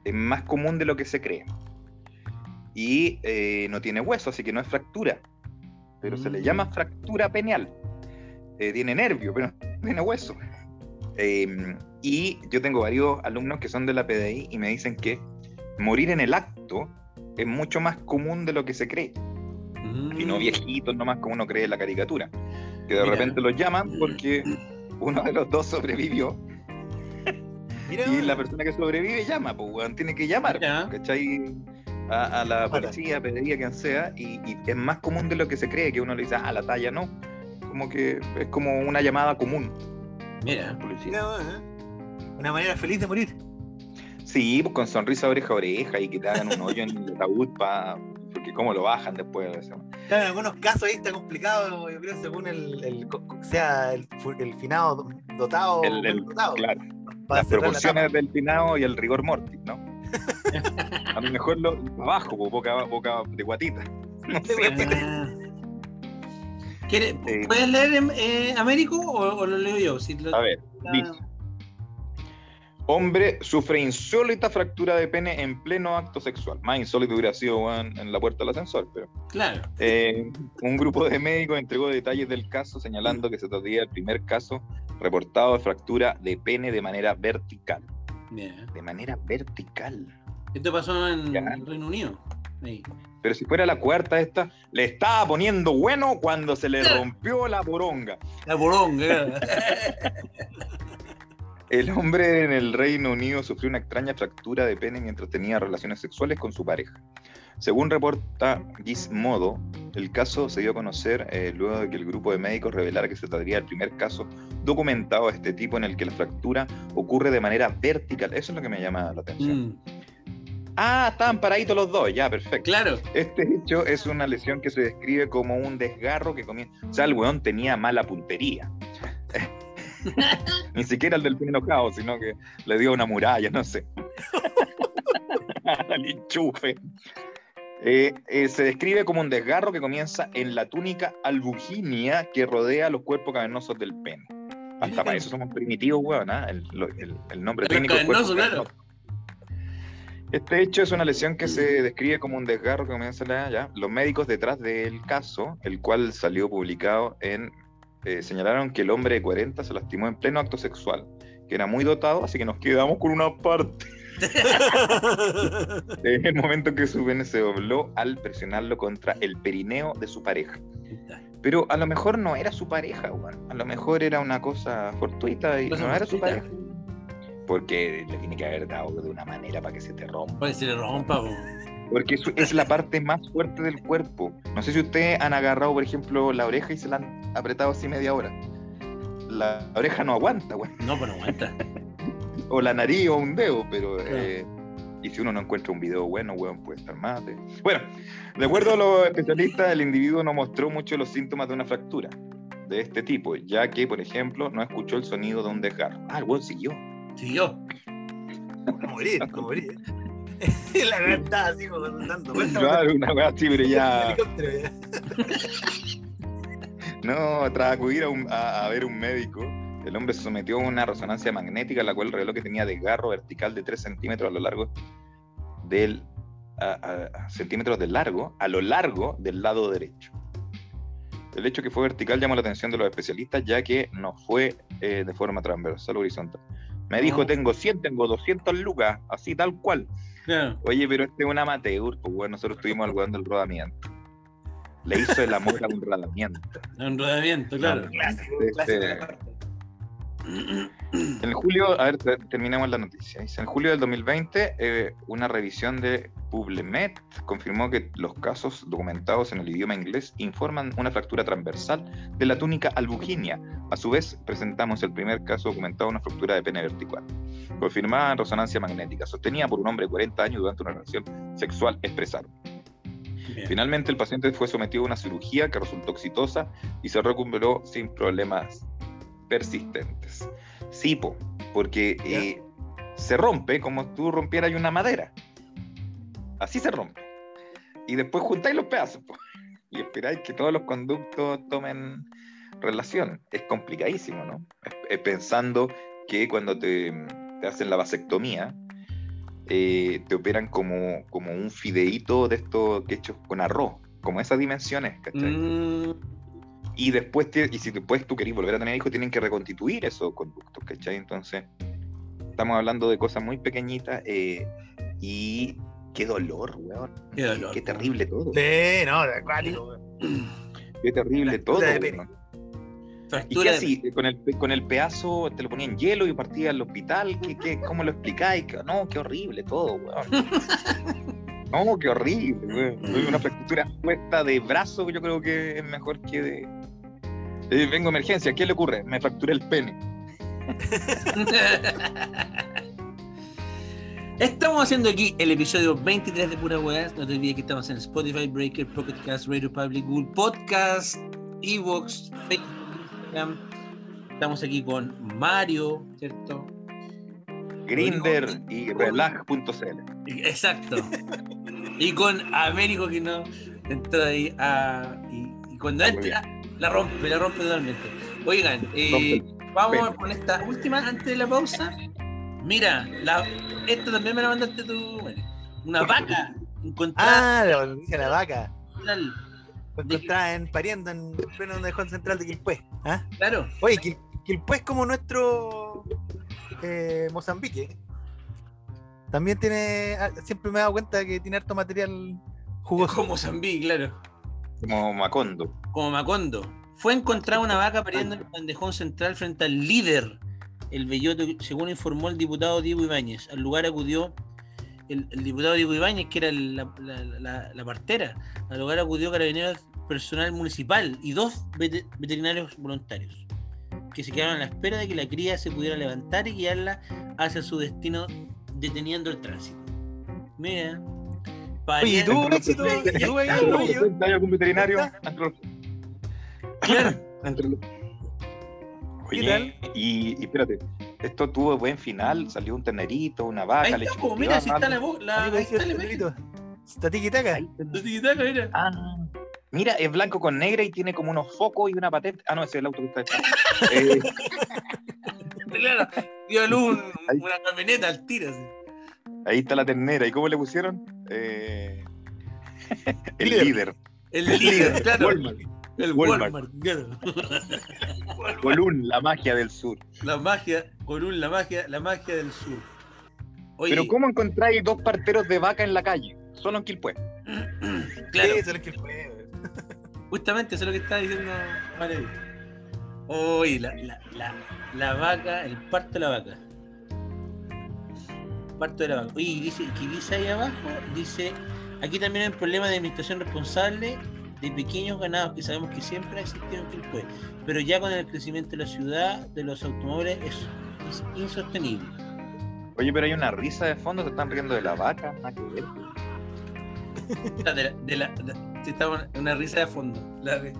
es más común de lo que se cree. Y eh, no tiene hueso, así que no es fractura. Pero se le Mm. llama fractura peneal. Eh, tiene nervio, pero no tiene hueso. Eh, y yo tengo varios alumnos que son de la PDI y me dicen que morir en el acto es mucho más común de lo que se cree. y no Mm. viejitos nomás como uno cree en la caricatura. Que de Mira. repente los llaman porque uno de los dos sobrevivió Mira, y la persona que sobrevive llama, pues tiene que llamar. ¿cachai? A, a la policía, pediría quien sea, y, y es más común de lo que se cree, que uno le dice, ah, la talla no. Como que es como una llamada común. Mira. Policía. ¿eh? Una manera feliz de morir. Sí, pues con sonrisa oreja a oreja y que te hagan un hoyo en el ataúd para. Porque cómo lo bajan después. Claro, en algunos casos ahí está complicado, yo creo, según el, sea el, finado dotado El- el- mal dotado. claro, para las la proporciones del finado y el rigor mortis, ¿no? A lo mejor lo abajo, boca, boca de guatita. No sé. Ah. ¿Quiere- Eh. ¿Puedes leer eh, Américo o, o lo leo yo? Si lo- A ver, Ah, dice. Hombre sufre insólita fractura de pene en pleno acto sexual. Más insólito hubiera sido en la puerta del ascensor, pero. Claro. Eh, un grupo de médicos entregó detalles del caso señalando que se trataría del primer caso reportado de fractura de pene de manera vertical. De manera vertical. Esto pasó en Ya. Reino Unido. Ahí. Pero si fuera la cuarta esta, le estaba poniendo bueno cuando se le rompió la poronga. La poronga. claro. El hombre en el Reino Unido sufrió una extraña fractura de pene mientras tenía relaciones sexuales con su pareja. Según reporta Gizmodo, el caso se dio a conocer eh, luego de que el grupo de médicos revelara que se trataría del primer caso documentado de este tipo en el que la fractura ocurre de manera vertical. Eso es lo que me llama la atención. Mm, Ah, estaban paraditos los dos, ya, perfecto. Claro. Este hecho es una lesión que se describe como un desgarro que comienza. O sea, el weón tenía mala puntería. Ni siquiera el del pene enojado, sino que le dio una muralla, no sé. Al enchufe. Eh, eh, se describe como un desgarro que comienza en la túnica albuginia que rodea los cuerpos cavernosos del pene. Hasta para eso somos primitivos, weón. ¿ah? El, el- el nombre técnico cavernosos, claro. cavernoso. Este hecho es una lesión que se describe como un desgarro que comienza la, ya. Los médicos detrás del caso, el cual salió publicado en. eh, señalaron que el hombre de 40 se lastimó en pleno acto sexual, que era muy dotado, así que nos quedamos con una parte. En el momento en que su pene se dobló al presionarlo contra el perineo de su pareja. Pero a lo mejor no era su pareja, weón. A lo mejor era una cosa fortuita y no era su pareja. Porque le tiene que haber dado de una manera para que se te rompa. Puede ser rompa. po. Porque es, es la parte más fuerte del cuerpo. No sé si ustedes han agarrado, por ejemplo, la oreja y se la han apretado así media hora. La oreja no aguanta, weón. No, pero no aguanta. O la nariz o un dedo, pero. Claro. eh, y si uno no encuentra un video bueno, weón, puede estar más. de- Bueno, de acuerdo a los especialistas, el individuo no mostró mucho los síntomas de una fractura de este tipo, ya que, por ejemplo, no escuchó el sonido de un desgarro. Ah, el weón siguió. Siguió. Como morir, como morir. la verdad, así como dando vueltas. Claro, una weá así, pero ya. No, tras acudir a, un- a- a ver un médico, el hombre se sometió a una resonancia magnética, la cual reveló que tenía desgarro vertical de 3 centímetros a lo largo del a- a- a centímetros de largo a lo largo del lado derecho. El hecho que fue vertical llamó la atención de los especialistas, ya que no fue eh, de forma transversal horizontal. Me dijo, No. tengo 100, tengo 200 lucas, así tal cual. Oye, pero este es un amateur, pues bueno, nosotros estuvimos al weón del rodamiento. Le hizo el amor a un rodamiento. Un rodamiento, claro. Parte. En julio, a ver, te- terminemos la noticia. En julio del 2020, eh, una revisión de Publimet confirmó que los casos documentados en el idioma inglés informan una fractura transversal de la túnica albuginia. A su vez, presentamos el primer caso documentado de una fractura de pene vertical, confirmada en resonancia magnética, sostenida por un hombre de 40 años durante una relación sexual expresada. Bien. Finalmente, el paciente fue sometido a una cirugía que resultó exitosa y se recuperó sin problemas persistentes. Sí, po, porque eh, se rompe como tú rompieras una madera. Así se rompe. Y después juntáis los pedazos po, y esperáis que todos los conductos tomen relación. Es complicadísimo, ¿no? Pensando que cuando te, te hacen la vasectomía, eh, te operan como, como un fideíto de estos que hechos con arroz, como esas dimensiones, ¿cachai? Mm, Y después, te- y si después tú querés volver a tener hijos, tienen que reconstituir esos conductos, ¿cachai? Entonces, estamos hablando de cosas muy pequeñitas eh, y Qué dolor, weón. Qué dolor. Qué terrible todo. Sí, no, de acuático, weón. Qué terrible todo. Weón. ¿Y qué así? ¿Con el, con el pedazo te lo ponían hielo y partía al hospital? ¿Qué, qué, ¿Cómo lo explicáis? No, qué horrible todo, weón. No, qué horrible. Tuve Una fractura expuesta de brazo, yo creo que es mejor que de. Eh, vengo a emergencia, ¿qué le ocurre? Me fracturé el pene. Estamos haciendo aquí el episodio 23 de Pura Weas. No te olvides que estamos en Spotify, Breaker, Pocket Cast, Radio Public, Google Podcast, Evox, Facebook, Instagram. Estamos aquí con Mario, ¿cierto? Grinder y relag.cl. Exacto. y con Américo que no entró ahí a. Y, y cuando Muy entra, la rompe, la rompe totalmente. Oigan, eh, vamos con esta última antes de la pausa. Mira, la, esta también me la mandaste tú, bueno, Una vaca encontrada. Ah, la noticia de la vaca. al- Fue encontrada en pariendo en pleno donde central de Quilpué. ¿Ah? Claro. Oye, Quil- Quilpué es como nuestro eh, Mozambique. También tiene. ah, Siempre me he dado cuenta que tiene harto material jugoso. Como Zambí, claro. Como Macondo. Como Macondo. Fue encontrada una vaca pariendo en el bandejón central frente al líder, el Belloto, según informó el diputado Diego Ibáñez. Al lugar acudió el, el diputado Diego Ibáñez, que era la, la- la- la partera. Al lugar acudió carabineros personal municipal y dos vete- veterinarios voluntarios, que se quedaron a la espera de que la cría se pudiera levantar y guiarla hacia su destino deteniendo el tránsito. Mira. Oye, ¿y tuvo pariendo- éxito? ¿Y tuvo ahí, ¿Hay Bello? algún veterinario? Claro. ¿Qué Oye, tal? Y, y espérate, esto tuvo buen final, salió un ternerito, una vaca, Ahí leche está, po, mira, si está la voz, la, está la. La tiquitaca, mira. Ah, mira, es blanco con negra y tiene como unos focos y una patente. Ah, no, ese es el auto que está detrás. Eh, Claro, dio a luz un- Ahí. una camioneta al tiro. así. ahí está la ternera. ¿Y cómo le pusieron? Eh, el Líder. líder. El líder, claro. Walmart. El Walmart. Walmart, claro. Colún, la magia del sur. La magia, Colún, la magia, la magia del sur. Oye, Pero ¿cómo encontráis dos parteros de vaca en la calle? Solo en Quilpué. claro, Sí, eso es lo que fue. Justamente eso es lo que está diciendo Mario. Oye, la, la, la, la vaca, el parto de la vaca. Parto de la vaca. Oye, y dice, que dice ahí abajo, dice, aquí también hay un problema de administración responsable de pequeños ganados que sabemos que siempre ha existido en Quilpué, pero ya con el crecimiento de la ciudad, de los automóviles, es, es insostenible. Oye, pero hay una risa de fondo, se están riendo de la vaca. Nada que ver. De la, de la- de- estaba una, una risa de fondo. la de-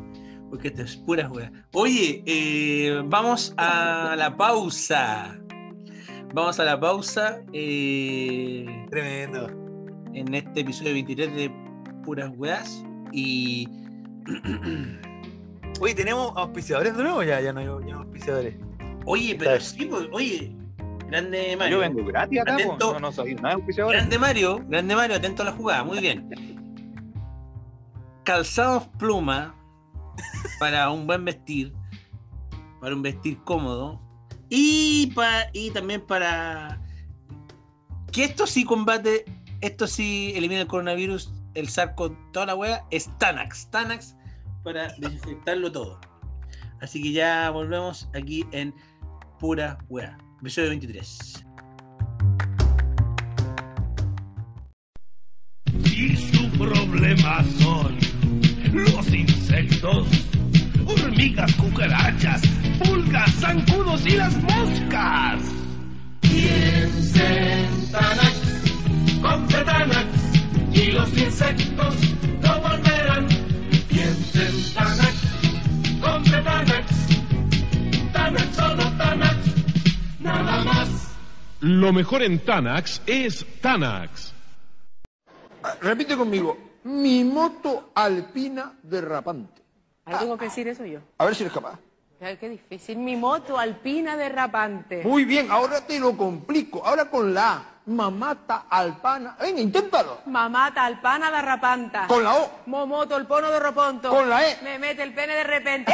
porque esto es pura wea. Oye, eh, vamos a la pausa. Vamos a la pausa eh, Tremendo. en este episodio 23 de Puras Weas. Y. Oye, ¿tenemos auspiciadores de nuevo? Ya, ya no hay, ya no hay auspiciadores. Oye, pero sí, pues, oye, grande Mario. Yo vengo gratis acá. Atento. no, no sabía nada de auspiciadores. Grande Mario, grande Mario, atento a la jugada, muy bien. Calzados pluma para un buen vestir, para un vestir cómodo y, pa- y también para que esto sí combate, esto sí elimina el coronavirus, el sarco, toda la wea, es Tanax. Tanax para desinfectarlo todo. Así que ya volvemos aquí en Pura Wea, episodio 23. Y su problema son los insectos, hormigas, cucarachas, pulgas, zancudos y las moscas. Piensen Tanax, compre Tanax y los insectos no volverán. Piensen Tanax, compre Tanax, Tanax solo Tanax, nada más. Lo mejor en Tanax es Tanax. Repite conmigo. Mi moto alpina derrapante. Ahí tengo que decir eso yo. A ver si eres capaz. Ay, qué difícil. Mi moto alpina derrapante. Muy bien, ahora te lo complico. Ahora con la A. Mamata alpana. Venga, inténtalo. Mamata alpana derrapanta. Con la O. Momoto el pono de roponto. Con la E. Me mete el pene de repente.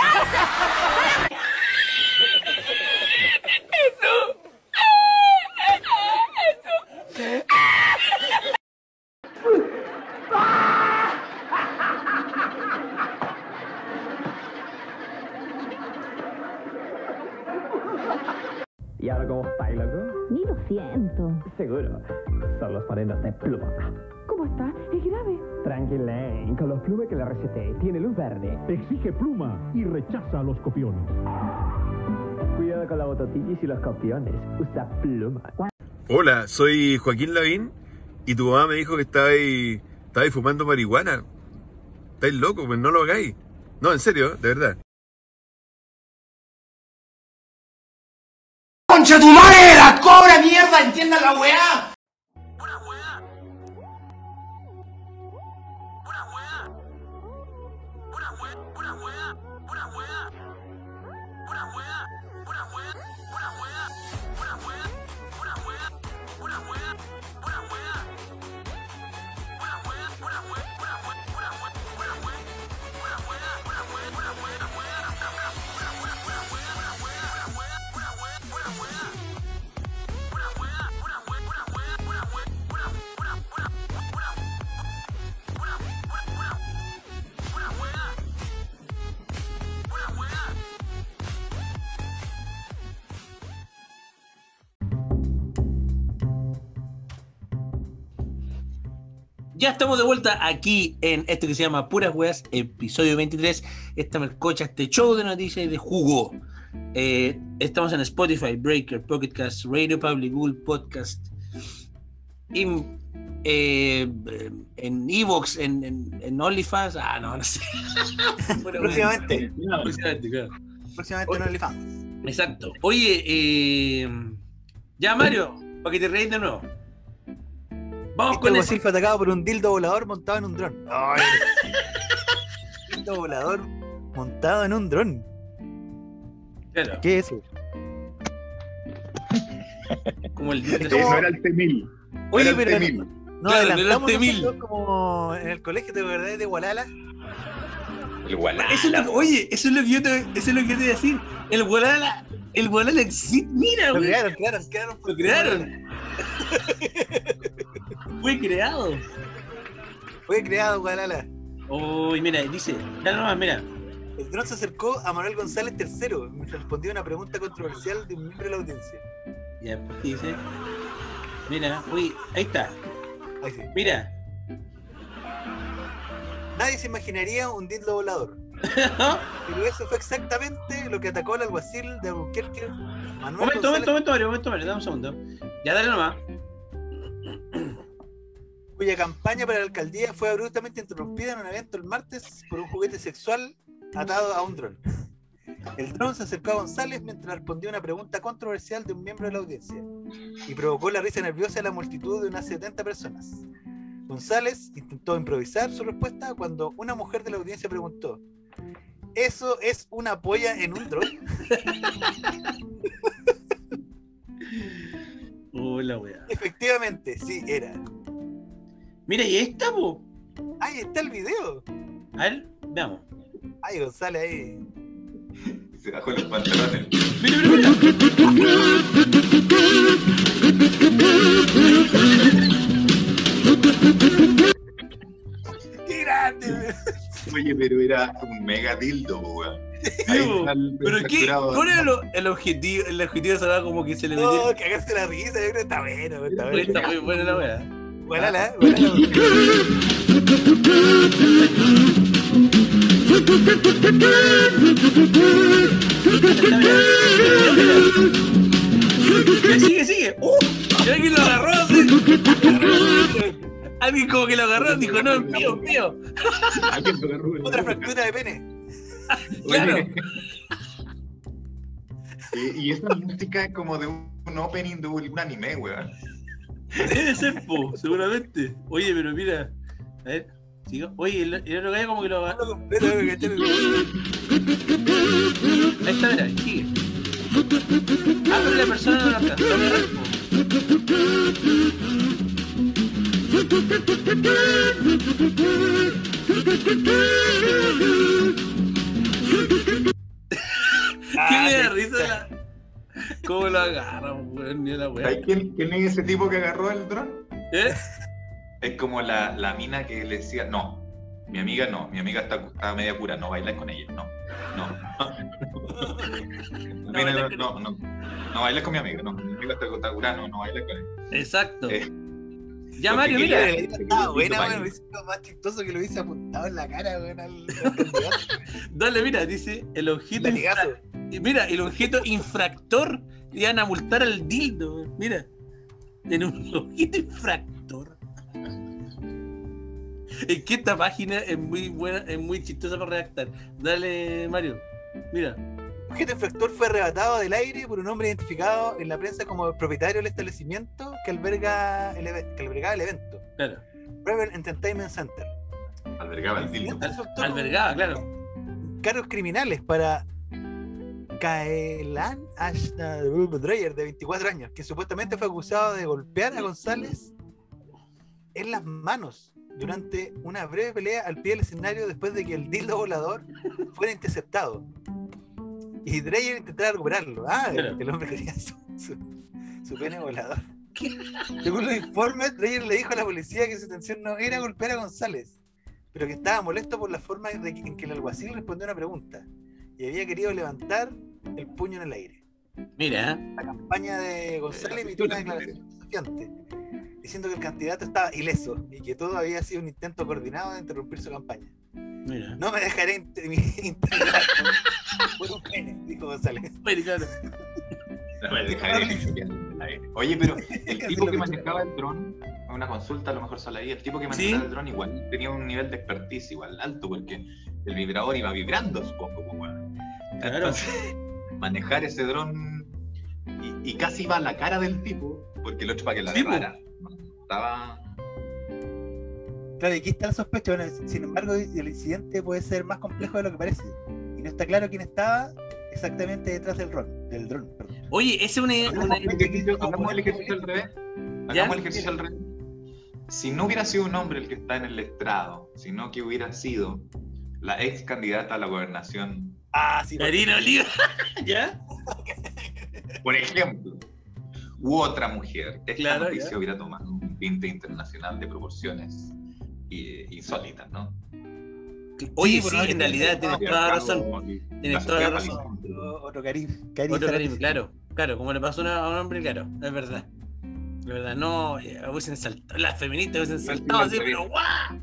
Viento. Seguro. Son los morenos de pluma. ¿Cómo está? ¿Es grave? Tranquilén, con los plumes que le receté. Tiene luz verde. Exige pluma y rechaza a los copiones. Cuidado con la bototitis y los copiones. Usa pluma. Hola, soy Joaquín Lavín y tu mamá me dijo que estabais, estabais fumando marihuana. Estáis locos, pues no lo hagáis. No, en serio, de verdad. ¡Concha tu madre! ¡La cobra mierda! ¡Entiendan la weá! Ya estamos de vuelta aquí en esto que se llama Puras Weas, episodio 23. Esta mercocha, este show de noticias y de jugo. Eh, estamos en Spotify, Breaker, Pocket Cast, Radio Public, Google Podcast, in- eh, en Evox, en, en, en OnlyFans. Ah, no, no sé. Próximamente. Próximamente, claro. Próximamente en OnlyFans. Exacto. Oye, eh, ya Mario, para que te reís de nuevo. Vamos Este con eso. Silva atacado por un dildo volador montado en un dron. Ay. dildo volador montado en un dron. Claro, ¿Qué es eso? como el Es como- No era el T-1000. Oye, era el pero T-1000. nos Claro, adelantamos nosotros como en el colegio de verdad de Gualala. El Walala. Eso es lo que- oye, eso es lo que yo te, eso es lo que yo te iba a decir. El Walala, el Walala existe. Mira, Lo güey. crearon, crearon, crearon. Lo crearon. Fue creado. Fue creado Gualala. Uy, mira, dice, ya nomás, mira. El dron se acercó a Manuel González III mientras respondía a una pregunta controversial de un miembro de la audiencia. Ya, dice. Mira, uy, ahí está. Ahí sí. Mira. Nadie se imaginaría un dildo volador. Pero eso fue exactamente lo que atacó al alguacil de Albuquerque, Manuel Momento, González, momento, momento, Mario, momento, Mario, dame un segundo. Ya dale nomás. cuya campaña para la alcaldía fue abruptamente interrumpida en un evento el martes por un juguete sexual atado a un dron. El dron se acercó a González mientras respondía a una pregunta controversial de un miembro de la audiencia y provocó la risa nerviosa de la multitud de unas 70 personas. González intentó improvisar su respuesta cuando una mujer de la audiencia preguntó: ¿Eso es una polla en un dron? Hola, weá. Efectivamente, sí, era. Mira, y esta, po. Ahí está el video. A ver, veamos. Ay, González ahí. Se bajó los pantalones. Mira, mira, mira. ¡Qué grande! Oye, pero era un mega dildo, weón. Pero qué. ¿cuál era lo- el objetivo? El objetivo de esa como que se le No, metió. cagaste la risa, yo creo que está bueno, está Oye, Está bueno. muy buena la weá. Ya sigue, sigue. ¡Uh! Lo agarró así. Alguien como que lo agarró y dijo, no, es mío, es mío. Alguien lo agarró. Otra fractura de pene. Claro. Y, y esa música es como de un, opening de un anime, weón. Debe ser, po, seguramente. Oye, pero mira. A ver, sigo. Oye, el, el otro gallo como que lo el- Ahí está, mira, sigue. Ah, pero la persona no lo alcanzó a agarrar, po. ¿Qué Ah, me da sí, risa la... ¿Cómo lo agarran, weón? Ni la weá. ¿Sabes quién, quién es ese tipo que agarró el dron? ¿Eh? Es como la, la mina que le decía, no, mi amiga no, mi amiga está, está media cura, no bailas con ella, no, no. No, no, no. No bailes con mi amiga, no. Mi amiga está está curada, no, no bailes con él. Exacto. Eh, ya, Mario, mira. Estaba buena, weón. hubiese sido más chistoso que lo hubiese apuntado en la cara, weón, al, al candidato. Dale, mira, dice el objeto. Infra- Mira, el objeto infractor. Iban a multar al dildo. Mira. En un objeto infractor. Es que esta página es muy buena, es muy chistosa para redactar. Dale, Mario. Mira. El objeto infractor fue arrebatado del aire por un hombre identificado en la prensa como el propietario del establecimiento que, alberga el, que albergaba el evento. Claro. Rebel Entertainment Center. Albergaba el dildo. Al- resultó con Albergada, claro. Cargos criminales para Kaelan Ashna Dreyer, de 24 años, que supuestamente fue acusado de golpear a González en las manos durante una breve pelea al pie del escenario después de que el dildo volador fuera interceptado. Y Dreyer intentara recuperarlo. Ah, Claro. el hombre quería su, su, su pene volador. Según los informes, Dreyer le dijo a la policía que su intención no era golpear a González, pero que estaba molesto por la forma de que- en que el alguacil respondió a una pregunta y había querido levantar el puño en el aire. Mira. La campaña de González emitió una declaración desafiante, diciendo que el candidato estaba ileso y que todo había sido un intento coordinado de interrumpir su campaña. Mira. No me dejaré intimidar por un pene, dijo González. Mira, claro. No me dejaré. Oye, pero el tipo que manejaba el dron, una consulta a lo mejor sale ahí, el tipo que Sí. manejaba el dron igual tenía un nivel de expertise igual alto, porque el vibrador iba vibrando, supongo. Claro. Entonces, manejar ese dron y, y casi iba a la cara del tipo, porque el otro para que la agarrara. Estaba. Claro, y aquí está la sospecha. Bueno, sin embargo, el incidente puede ser más complejo de lo que parece. Y no está claro quién estaba exactamente detrás del dron. Del dron, perdón. Oye, esa es una, Hagamos una- el ejercicio, hagamos el ejercicio al revés. Hagamos el ejercicio al revés. Si no hubiera sido un hombre el que está en el estrado, sino que hubiera sido la ex candidata a la gobernación, Ah, sí. Karina Oliva. ¿Ya? por ejemplo, u otra mujer, esta Claro, noticia ya. hubiera tomado un tinte internacional de proporciones eh, insólitas, ¿no? Oye, Sí, en realidad tienes toda la razón. Tienes toda la razón. Otro Karim. Karim Otro. Karim, claro. Claro, como le pasó a un hombre, claro. Es verdad. Es verdad, no, eh, hubiesen saltado, las feministas hubiesen saltado así, pero ¡guau!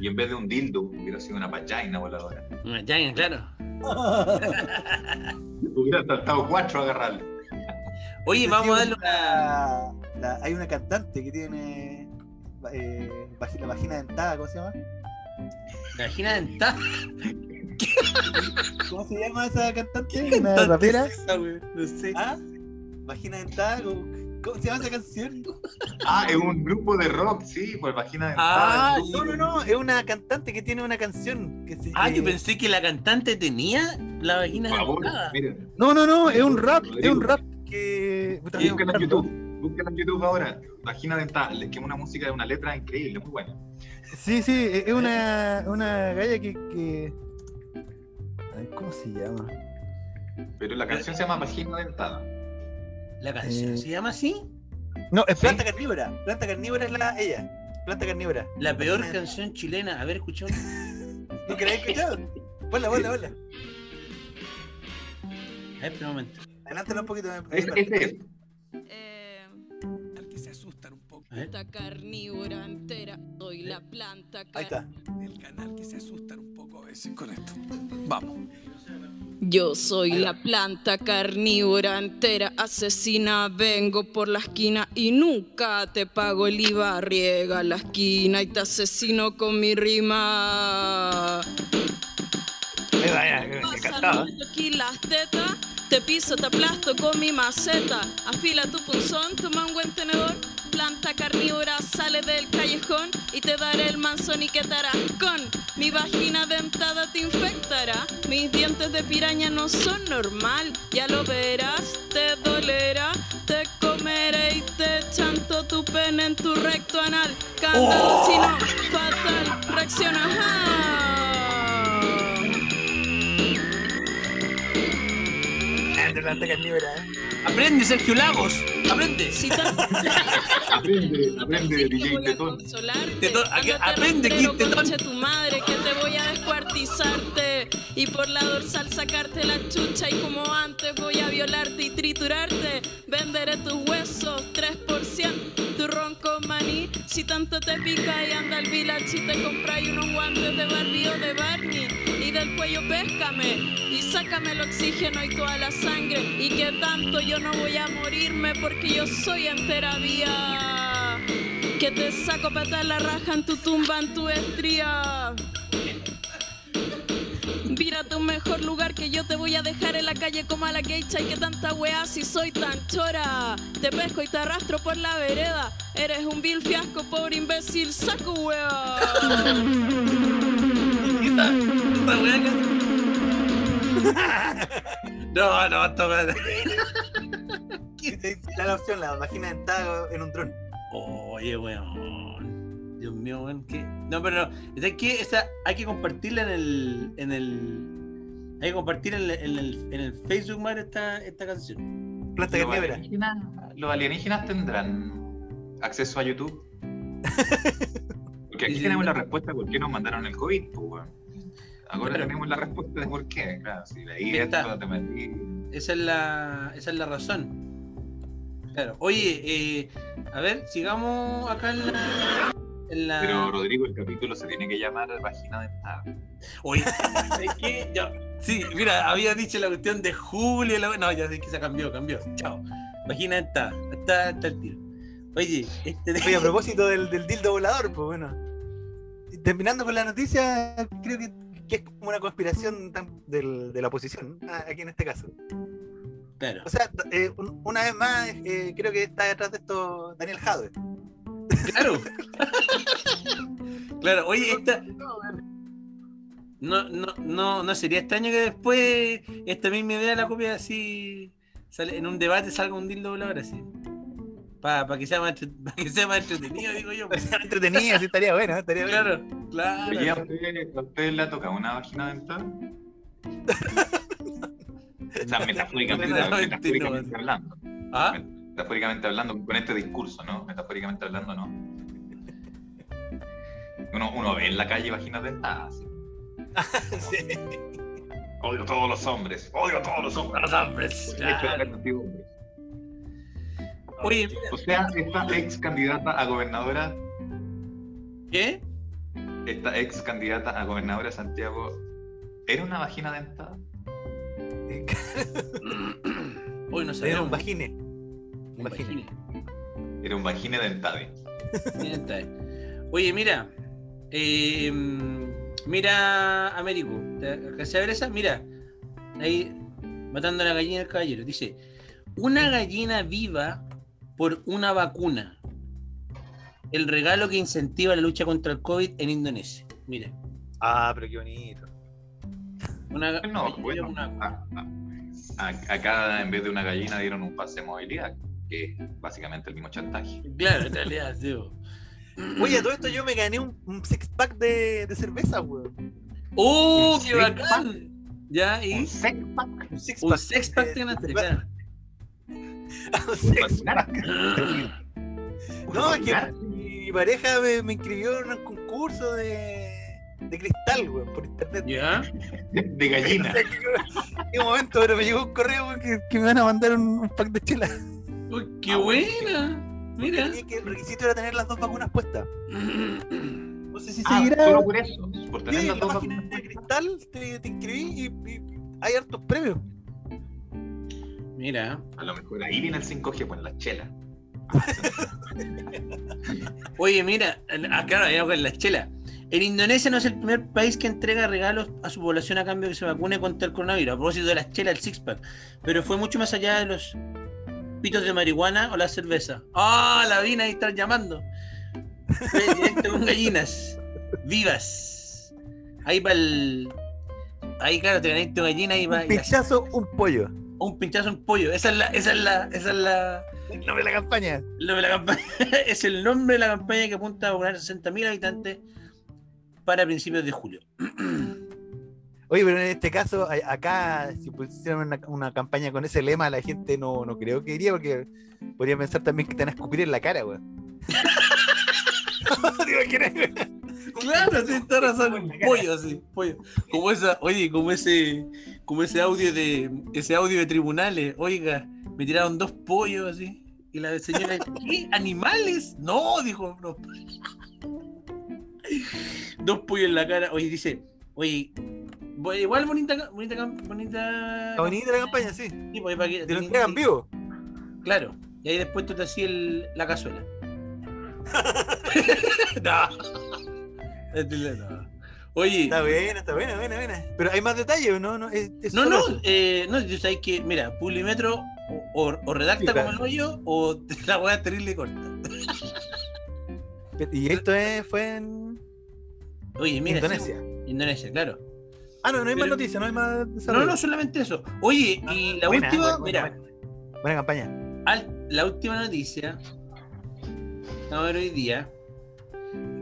Y en vez de un dildo, hubiera sido una pachaina voladora. Una giant, claro. Hubiera saltado cuatro a agarrarle. Oye, vamos a darle una. La- la- hay una cantante que tiene eh, la vagina dentada, ¿cómo se llama? La vagina dentada. ¿Cómo se llama esa cantante? ¿Una rapera? Esa, güey, No sé. ¿Ah? Vagina dentada, ¿cómo, se llama esa canción? Ah, es un grupo de rock, sí, pues vagina Ah, dentada. No, no, no, es una cantante que tiene una canción que se Ah, yo pensé que la cantante tenía la vagina Por favor, dentada. miren, No, no, no, es un rap, es un rap que. En. YouTube. Búsquenla en YouTube ahora. Vagina dentada. Es que es una música de una letra increíble, muy buena. Sí, sí, es es una, una galla que. ¿Cómo se llama? Pero la canción se llama Vagina dentada. ¿La canción Eh, se llama así? No, es planta carnívora. Planta carnívora es la ella. Planta carnívora. La peor canción chilena. A ver, escuchamos. ¿No que la he escuchado? Ponla, ponla, ponla. A ver, un momento. Adelántala un poquito. Es, ese es. Eh, Al que se asustan un poco. Planta carnívora entera. Soy la planta Ahí está. El canal que se asustan un poco a veces con esto. Vamos. Yo soy la planta carnívora entera, asesina, vengo por la esquina y nunca te pago el IVA, riega la esquina y te asesino con mi rima. Eh, vaya, me aquí las tetas, te piso, te aplasto con mi maceta. Afila tu punzón, toma un buen tenedor. Planta carnívora sale del callejón y te daré el manzón y que con. Mi vagina dentada te infectará. Mis dientes de piraña no son normal. Ya lo verás, te dolerá. Te comeré y te chanto tu pene en tu recto anal. Canta chino, fatal, reacciona. ¡ah! Planta carnívora, ¿eh? Aprende, Sergio Lagos. Aprende. Te Aprende, aprende DJ Tetón. Tetón, Aprende, Kid Tetón. tu madre, que te voy a descuartizarte. y por la dorsal sacarte la chucha y como antes voy a violarte y triturarte. Venderé tus huesos 3%, tu ronco maní. Si tanto te pica y anda al village y te compras unos guantes de Barbie o de Barney y del cuello péscame y sácame el oxígeno y toda la sangre y que tanto yo no voy a morirme porque yo soy entera vía que te saco patar la raja en tu tumba, en tu estría. Mira tu mejor lugar que yo te voy a dejar en la calle como a la geisha y que tanta weá si soy tan chora. Te pesco y te arrastro por la vereda. Eres un vil fiasco, pobre imbécil, saco weá. No, no, toma. La opción, la vagina dentada en un dron. Oye, weón. Dios mío, weón. ¿qué? No, pero no. Es que esa, hay que compartirla en el. En el hay que compartir en el, en el, en el Facebook, madre, esta, esta canción. Planta Los carnívora. alienígenas, los alienígenas tendrán acceso a YouTube. Porque aquí tenemos la respuesta por qué nos mandaron el COVID, pues, weón. Ahora tenemos la respuesta de por qué. Claro, si leí esto, te metí. Esa es la, esa es la razón. Claro. Oye, eh, a ver, sigamos acá en la. En la... Pero Rodrigo, el capítulo se tiene que llamar Vagina Dentada. Oye, ¿sabes qué? Ya, sí, mira, había dicho la cuestión de Julio. La... No, ya sé que se cambió, cambió. Chao. Imagina, está, está, está el tiro. Oye, este. Oye, a propósito del, del dildo volador, pues bueno. Terminando con la noticia, creo que, que es como una conspiración del- de la oposición, aquí en este caso. Claro. O sea, eh, un- una vez más, eh, creo que está detrás de esto Daniel Jadwe. Claro. claro, oye, esta. No, no, no, no sería extraño que después esta misma idea la copia así. Sale, en un debate salga un dildo volador así. Para que, sea más pa' que sea más entretenido, digo yo. pues. Entretenida, sí, estaría bueno, estaría bueno. Claro, claro. Oye, ¿a ustedes le ha tocado una vagina dentada? o sea, metafóricamente, metafóricamente hablando. ¿Ah? Metafóricamente hablando, con este discurso, ¿no? Metafóricamente hablando, no. Uno, uno ve en la calle vaginas dentadas. Sí. Odio a todos los hombres. Odio a todos los hombres. Los hombres, claro. Oye, O sea, esta ex candidata a gobernadora, ¿qué? esta ex candidata a gobernadora de Santiago, ¿era una vagina dentada? Hoy no Era sabemos. un vagine. Un vagine. Era un está ahí. Oye, mira. eh, mira, Américo. ¿te alcancé a ver esa? Mira. Ahí, matando a la gallina del caballero. Dice: Una gallina viva por una vacuna. El regalo que incentiva la lucha contra el COVID en Indonesia. Mira. Ah, pero qué bonito. Una, No, bueno, una- a- a- acá en vez de una gallina dieron un pase de movilidad, que es básicamente el mismo chantaje. Claro, en realidad, sí. Oye, a todo esto yo me gané un, un six pack de, de cerveza, weón. ¡Oh, ¿Un qué bacán! Ya, y Un sex pack. Un six un pack. sex pack un sex. No, es que mi pareja me, me inscribió en un concurso de, de cristal, weón, por internet. ¿Ya? De, gallina. No sé en qué- qué momento, pero me llegó un correo weón, que, que me van a mandar un, un pack de chela. Uy, ¡Qué Ah, buena! Mira. Tenía que el requisito era tener las dos vacunas puestas. No sé si Ah, seguirá. solo por eso. Por tener Sí, las la dos vacunas. de cristal te, te inscribí y, y hay hartos premios. Mira. A lo mejor ahí viene el 5G, pues la chela. Oye, mira, acá vamos con la chela. En Indonesia no es el primer país que entrega regalos a su población a cambio de que se vacune contra el coronavirus. A propósito de las chelas, el six-pack. Pero fue mucho más allá de los pitos de marihuana o la cerveza. ¡Ah! la vina ahí están llamando. Fue directo con gallinas. Vivas. Ahí para el. Ahí, claro, te ganaste una gallina y va. Un pinchazo, un pollo. Un pinchazo, un pollo. Esa es la. Esa es la. Esa es la. El nombre de la campaña. El nombre de la campaña es el nombre de la campaña que apunta a vacunar 60.000 habitantes para principios de julio. Oye, pero en este caso, acá, si pusieran una, una campaña con ese lema, la gente no, no creo que iría, porque podría pensar también que te van a escupir en la cara, weón. ¿Te imaginas, weón? Claro, sí, está razón. Pollo, así, pollo. Como esa, oye, como ese, como ese audio de, ese audio de tribunales. Oiga, me tiraron dos pollos así. Y la señora, ¿qué? ¿Animales? No, dijo, no. Dos pollos en la cara. Oye, dice, oye, igual bonita, bonita, bonita. Está bonita la campaña, sí. Sí, pues, para que- Te lo entregan vivo. Claro. Y ahí después tú te hacías la cazuela. no. Este, no. Oye. Está buena, está buena, buena, buena. Pero hay más detalles, ¿o ¿no? No, es, es No, no, eh, no, yo que, mira, Publimetro o, o- redacta Sí, claro. como el hoyo o la weá es terrible corta. Y esto es, fue en. Oye, mira. Indonesia. sí, Indonesia, claro. Ah, no, no hay más noticias, no hay más No, desarrollo. no, solamente eso. Oye, y la Buena, última, buena, mira, Buena campaña. al- la última noticia, vamos a ver hoy día,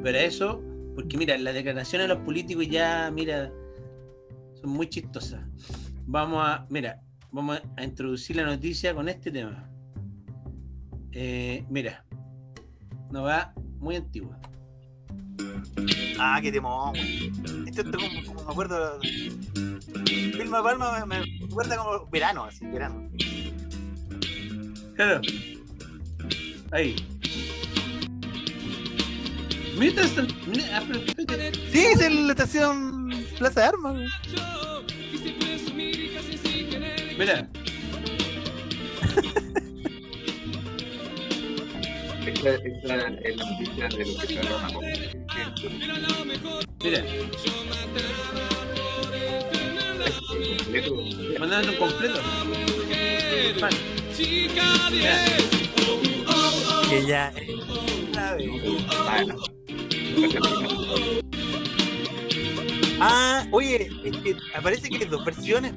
para eso, porque mira, las declaraciones de los políticos ya, mira, son muy chistosas. Vamos a, mira, vamos a introducir la noticia con este tema. Eh, mira, no va muy antigua. Ah, qué temón. Esto es como, como me acuerdo. Vilma Palma me, me recuerda como verano, así, verano. Claro. Ahí. Mira, esta- mira, ah. Sí, es en la estación Plaza de Armas, güey. Mira, Esta, esta es la noticia de lo que se habla mira. Mandando un completo. Mira. Que ya. ¿sabe? Ah, oye, es que aparece que hay dos versiones.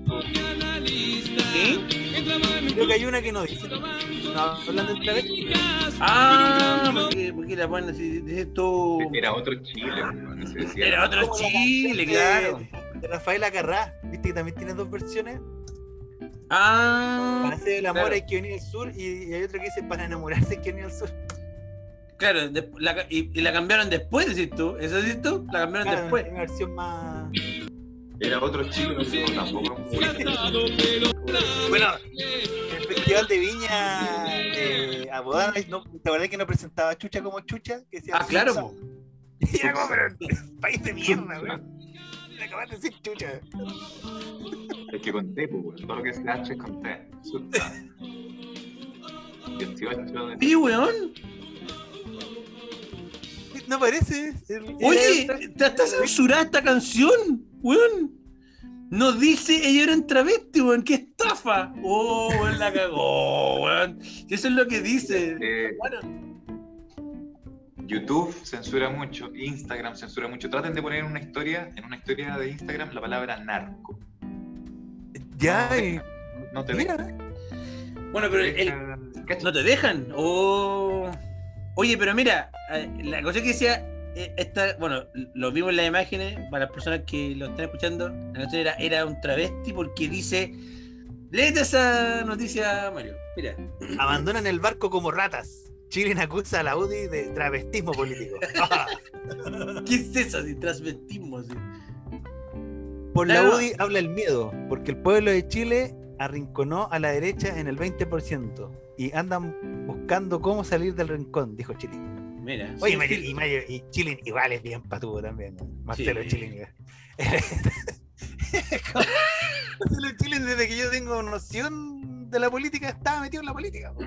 ¿Sí? Creo que hay una que no dice. No, hablando otra vez. Ah, porque, porque la ponen así, dice esto. Era otro Chile, decía. Era otro Chile, claro. De Rafael Acarrá, viste que también tiene dos versiones. Ah, Para hacer el amor claro. hay que venir al sur y, y hay otra que dice para enamorarse hay que venir al sur. Claro, de- la ca- y, y la cambiaron después, decís tú. ¿Eso decís tú? La cambiaron Claro, después. Una versión más. Era otro Chile, pero tampoco Bueno, el Festival de Viña eh, Abodana, no, ¿te acordás que no presentaba Chucha como Chucha? Que decía Ah, claro, po. Y era como, pero país de mierda, weón. Me acabas de decir Chucha. Es que conté, pues, weón. Todo lo que se H es. 18 de... Sí, weón. No parece. el- Oye, era- está, está censurada esta canción, weón. No dice ella era un travesti, weón. ¡Qué estafa! Oh, weón, la cagó, weón. Eso es lo que dice. Eh, Bueno, YouTube censura mucho, Instagram censura mucho. Traten de poner en una historia, en una historia de Instagram, la palabra narco. Ya, y- No te mira. dejan. bueno, pero el- no te dejan. Oh. Oye, pero mira, la cosa que decía, eh, esta, bueno, lo vimos en las imágenes, para las personas que lo están escuchando, la canción era, era un travesti porque dice, léete esa noticia, Mario. Mira. Abandonan el barco como ratas. Chile acusa a la UDI de travestismo político. ¿Qué es eso? Así, transvestismo, así. Por la. UDI habla el miedo, porque el pueblo de Chile arrinconó a la derecha en el 20% y andan buscando cómo salir del rincón, dijo Chile. Mira. Oye, sí, Mario- sí. y, Mario- y Chile igual es bien patudo también. Marcelo Sí. Marcelo Chile, desde que yo tengo noción de la política, estaba metido en la política. po.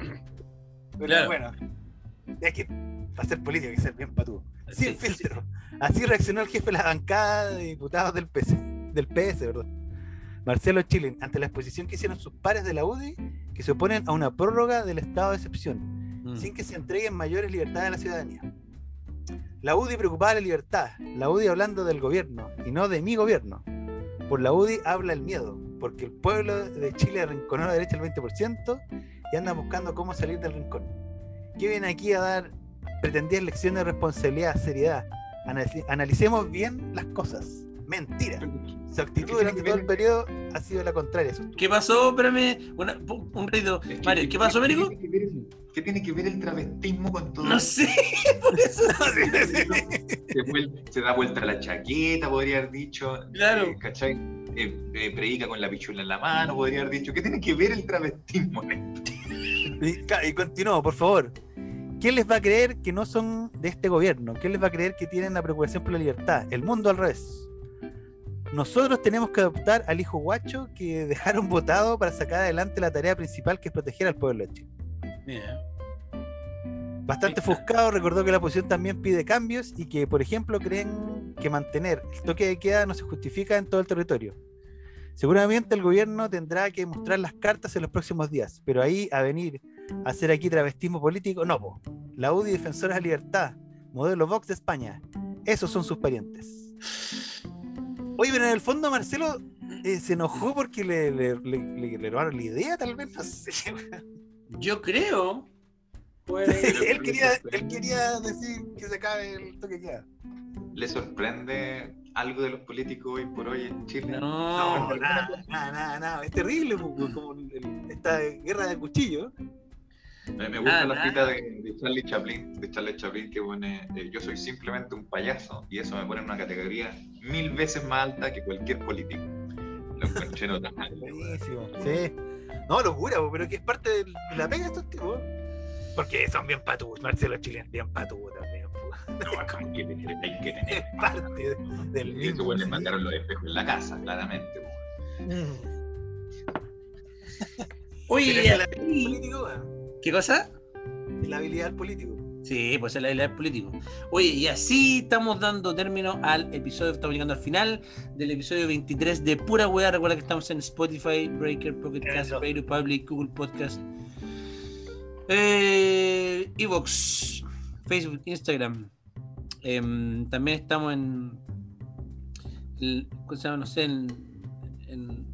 Pero Claro. bueno, es que para ser político hay que ser bien patudo. Sin filtro. Así reaccionó el jefe de la bancada de diputados del PS, del PS, ¿verdad? Marcelo Chilin, ante la exposición que hicieron sus pares de la UDI, que se oponen a una prórroga del estado de excepción, Mm. sin que se entreguen mayores libertades a la ciudadanía. La UDI preocupada de la libertad, la UDI hablando del gobierno y no de mi gobierno. Por la UDI habla el miedo, porque el pueblo de Chile arrinconó a la derecha el 20% y anda buscando cómo salir del rincón. ¿Qué viene aquí a dar pretendidas lecciones de responsabilidad, seriedad? Analicemos bien las cosas. Mentira. Su actitud durante todo el periodo ha sido la contraria. ¿Qué pasó? Espérame, una- un ratito. Mario, ¿qué pasó, Américo? ¿Qué tiene que ver el- ¿Qué tiene que ver el travestismo con todo No sé, por eso. se, da vuelta la chaqueta, podría haber dicho. Claro. eh, ¿Cachai? Eh, eh, predica con la pichula en la mano, podría haber dicho. ¿Qué tiene que ver el travestismo en esto? Y, y continuó, por favor. ¿Quién les va a creer que no son de este gobierno? ¿Quién les va a creer que tienen la preocupación por la libertad? El mundo al revés. Nosotros tenemos que adoptar al hijo guacho que dejaron votado para sacar adelante la tarea principal que es proteger al pueblo de Chile. Bastante ofuscado, recordó que la oposición también pide cambios y que, por ejemplo, creen que mantener el toque de queda no se justifica en todo el territorio. Seguramente el gobierno tendrá que mostrar las cartas en los próximos días, pero ahí a venir a hacer aquí travestismo político, no, po. La UDI Defensora de la Libertad, modelo Vox de España, esos son sus parientes. Oye, pero en el fondo Marcelo eh, se enojó porque le, le, le- le- le robaron la idea, tal vez, no sé. Yo creo. él, quería, él quería decir que se acabe el toque de queda. ¿Le sorprende algo de los políticos hoy por hoy en Chile? No, No, nada, nada, nada, nada. Es terrible, po, po, como el- esta guerra de cuchillo. Me, me gusta Ah, la cita de, de Charlie Chaplin, de Charlie Chaplin que pone, eh, yo soy simplemente un payaso y eso me pone en una categoría mil veces más alta que cualquier político. Lo encontré notable. Buenísimo. Sí. No, locura, pero que es parte de la pega de estos tipos. Porque son bien patudos, Marcelo Chile es bien patudo también. No, hay que tener, hay que tener. Es parte de- del Y mismo. eso, le mandaron los espejos en la casa, claramente. Mm. Oye, es la político. ¿Qué cosa? La habilidad del político. Sí, pues es la habilidad del político. Oye, y así estamos dando término al episodio, estamos llegando al final del episodio 23 de Pura Weá. Recuerda que estamos en Spotify, Breaker, Pocket Cast. Radio Public, Google Podcast, eh, Evox, Facebook, Instagram. Em, también estamos en, el- ¿cómo se llama? No sé, en, en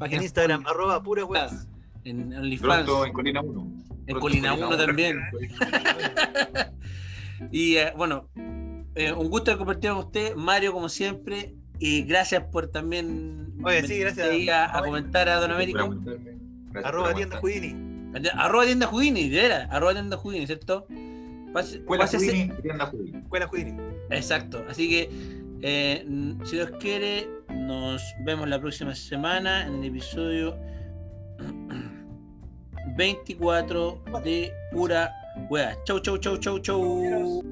En Instagram, arroba pura públicas, en OnlyFans. Pronto en Colina 1. En Colina 1 también. y eh, bueno, eh, un gusto de compartir con usted, Mario, como siempre. Y gracias por también Oye, sí, gracias. a, a comentar a Don Américo. Arroba tienda Houdini. Arroba tienda Houdini, de veras, arroba tienda Houdini, ¿cierto? Pase- Escuela Houdini, tienda Houdini. Escuela Houdini. Exacto, así que eh, si Dios quiere, nos vemos la próxima semana en el episodio 24 de Pura Wea. Chau, chau, chau, chau, chau.